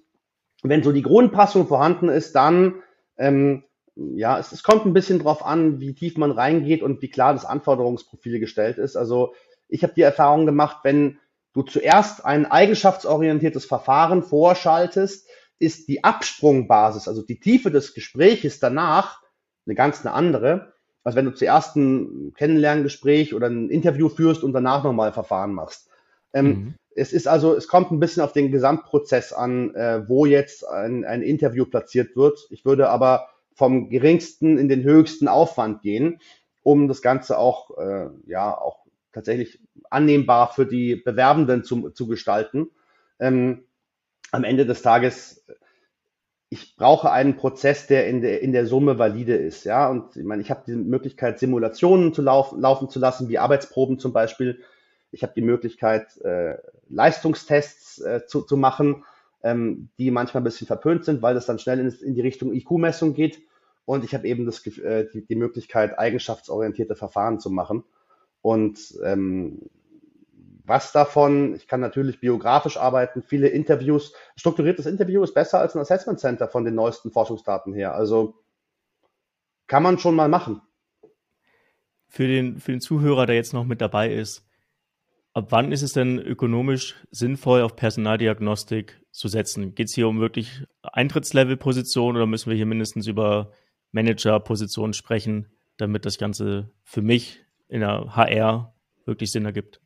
wenn so die Grundpassung vorhanden ist, dann ähm, ja, es, es kommt ein bisschen drauf an, wie tief man reingeht und wie klar das Anforderungsprofil gestellt ist. Also ich habe die Erfahrung gemacht, wenn du zuerst ein eigenschaftsorientiertes Verfahren vorschaltest, ist die Absprungbasis, also die Tiefe des Gespräches danach eine ganz eine andere, als wenn du zuerst ein Kennenlerngespräch oder ein Interview führst und danach nochmal Verfahren machst. Ähm, mhm. Es ist also, es kommt ein bisschen auf den Gesamtprozess an, äh, wo jetzt ein, ein Interview platziert wird. Ich würde aber vom geringsten in den höchsten Aufwand gehen, um das Ganze auch, äh, ja, auch tatsächlich annehmbar für die Bewerbenden zu, zu gestalten. Ähm, am Ende des Tages, ich brauche einen Prozess, der in der, in der Summe valide ist. Ja, und ich meine, ich habe die Möglichkeit, Simulationen zu laufen, laufen zu lassen, wie Arbeitsproben zum Beispiel. Ich habe die Möglichkeit, äh, Leistungstests äh, zu, zu machen ähm, die manchmal ein bisschen verpönt sind, weil das dann schnell in, in die Richtung IQ-Messung geht. Und ich habe eben das, äh, die, die Möglichkeit, eigenschaftsorientierte Verfahren zu machen. Und ähm, was davon, ich kann natürlich biografisch arbeiten, viele Interviews. Strukturiertes Interview ist besser als ein Assessment Center von den neuesten Forschungsdaten her. Also kann man schon mal machen. Für den, für den Zuhörer, der jetzt noch mit dabei ist, ab wann ist es denn ökonomisch sinnvoll, auf Personaldiagnostik zu setzen? Geht es hier um wirklich Eintrittslevel-Positionen oder müssen wir hier mindestens über Manager-Positionen sprechen, damit das Ganze für mich in der HR wirklich Sinn ergibt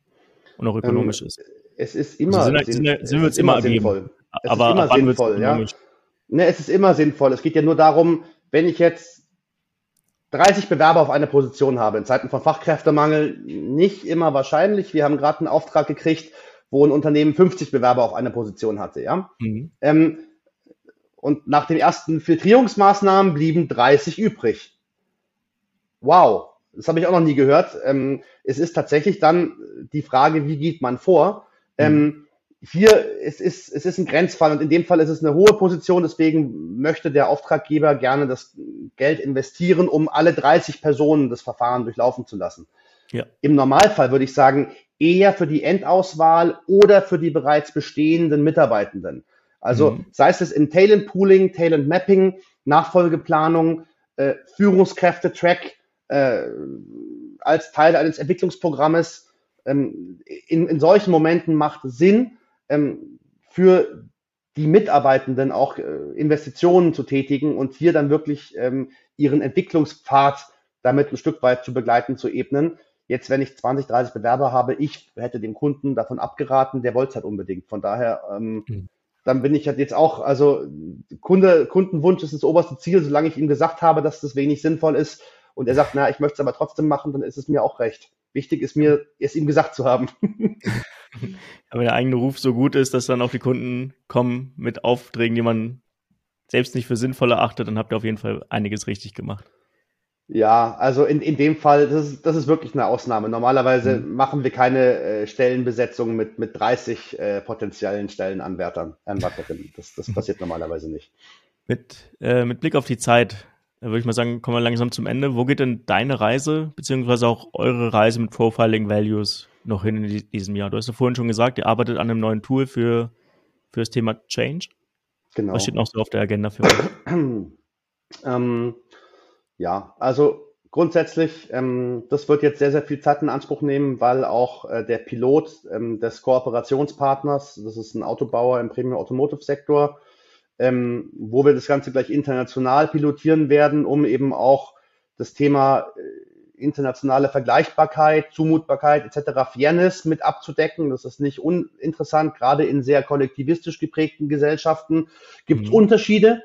und auch ökonomisch ähm, ist? Es ist immer, also sind, sind, sind wir uns immer, immer sinnvoll. Es aber ist immer sinnvoll, ja. Ne, es ist immer sinnvoll. Es geht ja nur darum, wenn ich jetzt 30 Bewerber auf eine Position habe, in Zeiten von Fachkräftemangel nicht immer wahrscheinlich. Wir haben gerade einen Auftrag gekriegt, wo ein Unternehmen 50 Bewerber auf eine Position hatte, ja. Mhm. Ähm, und nach den ersten Filtrierungsmaßnahmen blieben 30 übrig. Wow, das habe ich auch noch nie gehört. Ähm, es ist tatsächlich dann die Frage, wie geht man vor? Ähm, mhm. Hier es ist es ist ein Grenzfall und in dem Fall ist es eine hohe Position, deswegen möchte der Auftraggeber gerne das Geld investieren, um alle 30 Personen das Verfahren durchlaufen zu lassen. Ja. Im Normalfall würde ich sagen, eher für die Endauswahl oder für die bereits bestehenden Mitarbeitenden. Also mhm. sei es im Talent Pooling, Talent Mapping, Nachfolgeplanung, äh, Führungskräfte-Track äh, als Teil eines Entwicklungsprogrammes. Ähm, in, in solchen Momenten macht Sinn, ähm, für die Mitarbeitenden auch äh, Investitionen zu tätigen und hier dann wirklich ähm, ihren Entwicklungspfad damit ein Stück weit zu begleiten, zu ebnen. Jetzt, wenn ich 20, 30 Bewerber habe, ich hätte dem Kunden davon abgeraten, der wollte es halt unbedingt. Von daher, ähm, mhm. dann bin ich halt jetzt auch, also Kunde, Kundenwunsch ist das oberste Ziel, solange ich ihm gesagt habe, dass das wenig sinnvoll ist und er sagt, na, ich möchte es aber trotzdem machen, dann ist es mir auch recht. Wichtig ist mir, es ihm gesagt zu haben. aber der eigene Ruf so gut ist, dass dann auch die Kunden kommen mit Aufträgen, die man selbst nicht für sinnvoll erachtet, dann habt ihr auf jeden Fall einiges richtig gemacht. Ja, also in, in dem Fall, das ist, das ist wirklich eine Ausnahme. Normalerweise mhm. machen wir keine äh, Stellenbesetzung mit, mit 30 äh, potenziellen Stellenanwärtern. Das, das passiert normalerweise nicht. Mit, äh, mit Blick auf die Zeit, äh, würde ich mal sagen, kommen wir langsam zum Ende. Wo geht denn deine Reise, beziehungsweise auch eure Reise mit Profiling Values noch hin in diesem Jahr? Du hast ja vorhin schon gesagt, ihr arbeitet an einem neuen Tool für, für das Thema Change. Genau. Was steht noch so auf der Agenda für euch? ähm, ja, also grundsätzlich, ähm, das wird jetzt sehr, sehr viel Zeit in Anspruch nehmen, weil auch äh, der Pilot ähm, des Kooperationspartners, das ist ein Autobauer im Premium Automotive Sektor, ähm, wo wir das Ganze gleich international pilotieren werden, um eben auch das Thema äh, internationale Vergleichbarkeit, Zumutbarkeit etc., Fairness mit abzudecken. Das ist nicht uninteressant. Gerade in sehr kollektivistisch geprägten Gesellschaften gibt es mhm. Unterschiede.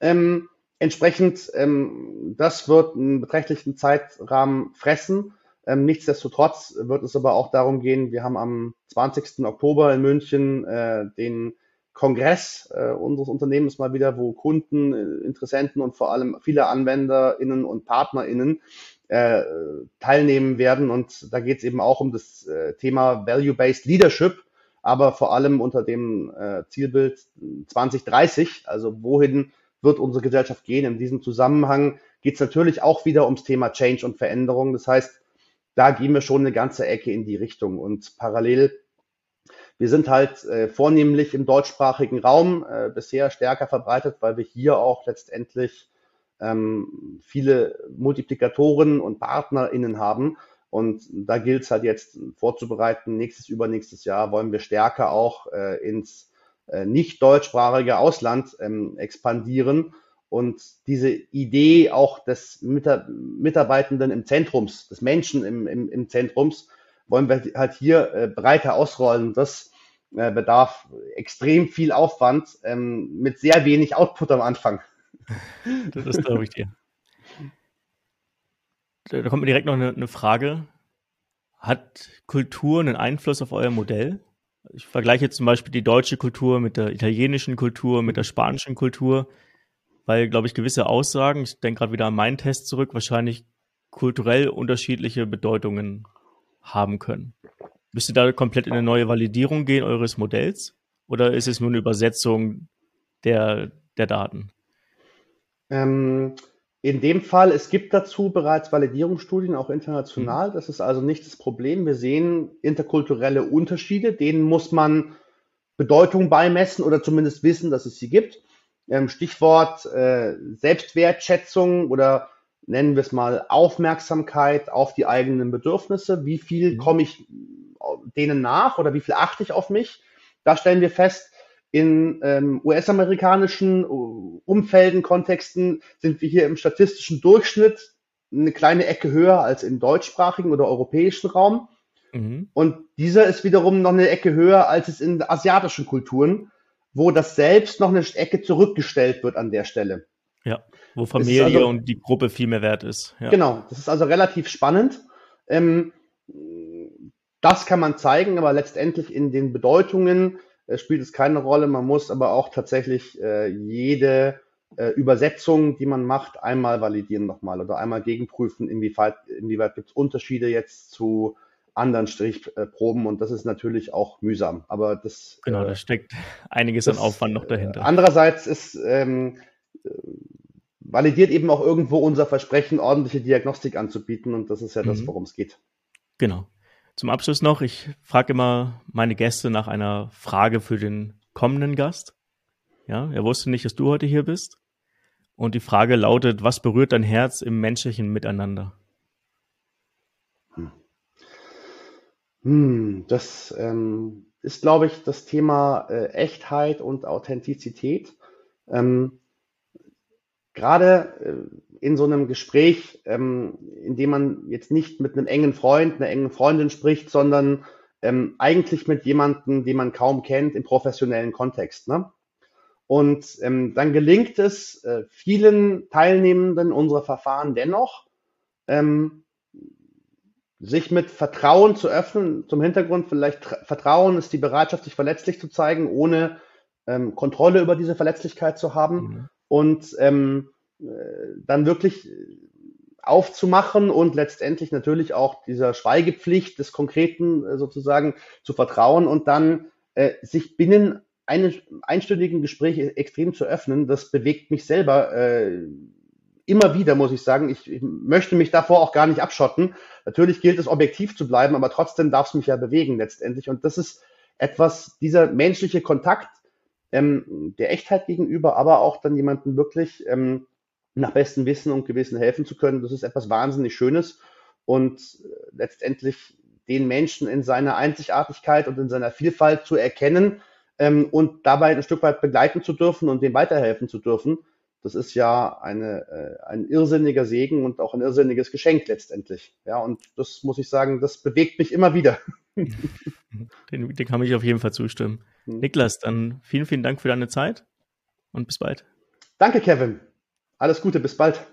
Ähm, entsprechend, ähm, das wird einen beträchtlichen Zeitrahmen fressen. Ähm, nichtsdestotrotz wird es aber auch darum gehen, wir haben am 20. Oktober in München äh, den Kongress äh, unseres Unternehmens mal wieder, wo Kunden, äh, Interessenten und vor allem viele AnwenderInnen und PartnerInnen äh, teilnehmen werden. Und da geht es eben auch um das äh, Thema Value-Based Leadership, aber vor allem unter dem äh, Zielbild 2030, also wohin wird unsere Gesellschaft gehen. In diesem Zusammenhang geht es natürlich auch wieder ums Thema Change und Veränderung. Das heißt, da gehen wir schon eine ganze Ecke in die Richtung. Und parallel wir sind halt äh, vornehmlich im deutschsprachigen Raum äh, bisher stärker verbreitet, weil wir hier auch letztendlich ähm, viele Multiplikatoren und PartnerInnen haben. Und da gilt es halt jetzt vorzubereiten. Nächstes, übernächstes Jahr wollen wir stärker auch äh, ins äh, nicht deutschsprachige Ausland ähm, expandieren und diese Idee auch des Mitarbeitenden im Zentrums, des Menschen im, im, im Zentrums, wollen wir halt hier äh, breiter ausrollen. Das äh, bedarf extrem viel Aufwand ähm, mit sehr wenig Output am Anfang. Das glaube ich dir. Da kommt mir direkt noch eine, eine Frage. Hat Kultur einen Einfluss auf euer Modell? Ich vergleiche zum Beispiel die deutsche Kultur mit der italienischen Kultur, mit der spanischen Kultur, weil, glaube ich, gewisse Aussagen, ich denke gerade wieder an meinen Test zurück, wahrscheinlich kulturell unterschiedliche Bedeutungen haben können. Müsst ihr da komplett in eine neue Validierung gehen eures Modells? Oder ist es nur eine Übersetzung der, der Daten? Ähm, in dem Fall, es gibt dazu bereits Validierungsstudien, auch international. Mhm. Das ist also nicht das Problem. Wir sehen interkulturelle Unterschiede, denen muss man Bedeutung beimessen oder zumindest wissen, dass es sie gibt. Ähm, Stichwort äh, Selbstwertschätzung oder nennen wir es mal Aufmerksamkeit auf die eigenen Bedürfnisse. Wie viel mhm. komme ich denen nach oder wie viel achte ich auf mich? Da stellen wir fest, in ähm, US-amerikanischen äh, Umfelden, Kontexten sind wir hier im statistischen Durchschnitt eine kleine Ecke höher als im deutschsprachigen oder europäischen Raum. Mhm. Und dieser ist wiederum noch eine Ecke höher als es in asiatischen Kulturen, wo das Selbst noch eine Ecke zurückgestellt wird an der Stelle. Ja, wo Familie also, und die Gruppe viel mehr wert ist. Ja. Genau, das ist also relativ spannend. Ähm, das kann man zeigen, aber letztendlich in den Bedeutungen äh, spielt es keine Rolle. Man muss aber auch tatsächlich äh, jede äh, Übersetzung, die man macht, einmal validieren nochmal oder einmal gegenprüfen, inwieweit, inwieweit gibt es Unterschiede jetzt zu anderen Strichproben und das ist natürlich auch mühsam. Aber das genau, da steckt einiges das, an Aufwand noch dahinter. Andererseits ist ähm, validiert eben auch irgendwo unser Versprechen, ordentliche Diagnostik anzubieten und das ist ja das, mhm. worum es geht. Genau. Zum Abschluss noch, ich frage immer meine Gäste nach einer Frage für den kommenden Gast. Ja, er wusste nicht, dass du heute hier bist. Und die Frage lautet, was berührt dein Herz im menschlichen Miteinander? Hm. hm das ähm, ist, glaube ich, das Thema äh, Echtheit und Authentizität. Ähm, Gerade äh, in so einem Gespräch, ähm, in dem man jetzt nicht mit einem engen Freund, einer engen Freundin spricht, sondern ähm, eigentlich mit jemandem, den man kaum kennt, im professionellen Kontext. Ne? Und ähm, dann gelingt es äh, vielen Teilnehmenden unserer Verfahren dennoch, sich mit Vertrauen zu öffnen. Zum Hintergrund vielleicht Vertrauen ist die Bereitschaft, sich verletzlich zu zeigen, ohne ähm, Kontrolle über diese Verletzlichkeit zu haben. Mhm. Und ähm, äh, dann wirklich aufzumachen und letztendlich natürlich auch dieser Schweigepflicht des Konkreten äh, sozusagen zu vertrauen und dann äh, sich binnen eines einstündigen Gespräch extrem zu öffnen, das bewegt mich selber äh, immer wieder, muss ich sagen. Ich, ich, möchte mich davor auch gar nicht abschotten. Natürlich gilt es, objektiv zu bleiben, aber trotzdem darf es mich ja bewegen letztendlich. Und das ist etwas, dieser menschliche Kontakt ähm, der Echtheit gegenüber, aber auch dann jemanden wirklich ähm, nach bestem Wissen und Gewissen helfen zu können. Das ist etwas wahnsinnig Schönes und äh, letztendlich den Menschen in seiner Einzigartigkeit und in seiner Vielfalt zu erkennen ähm, und dabei ein Stück weit begleiten zu dürfen und dem weiterhelfen zu dürfen. Das ist ja eine, äh, ein irrsinniger Segen und auch ein irrsinniges Geschenk letztendlich. Ja, und das muss ich sagen, das bewegt mich immer wieder. Den, den kann ich auf jeden Fall zustimmen. Hm. Niklas, dann vielen, vielen Dank für deine Zeit und bis bald. Danke, Kevin. Alles Gute, bis bald.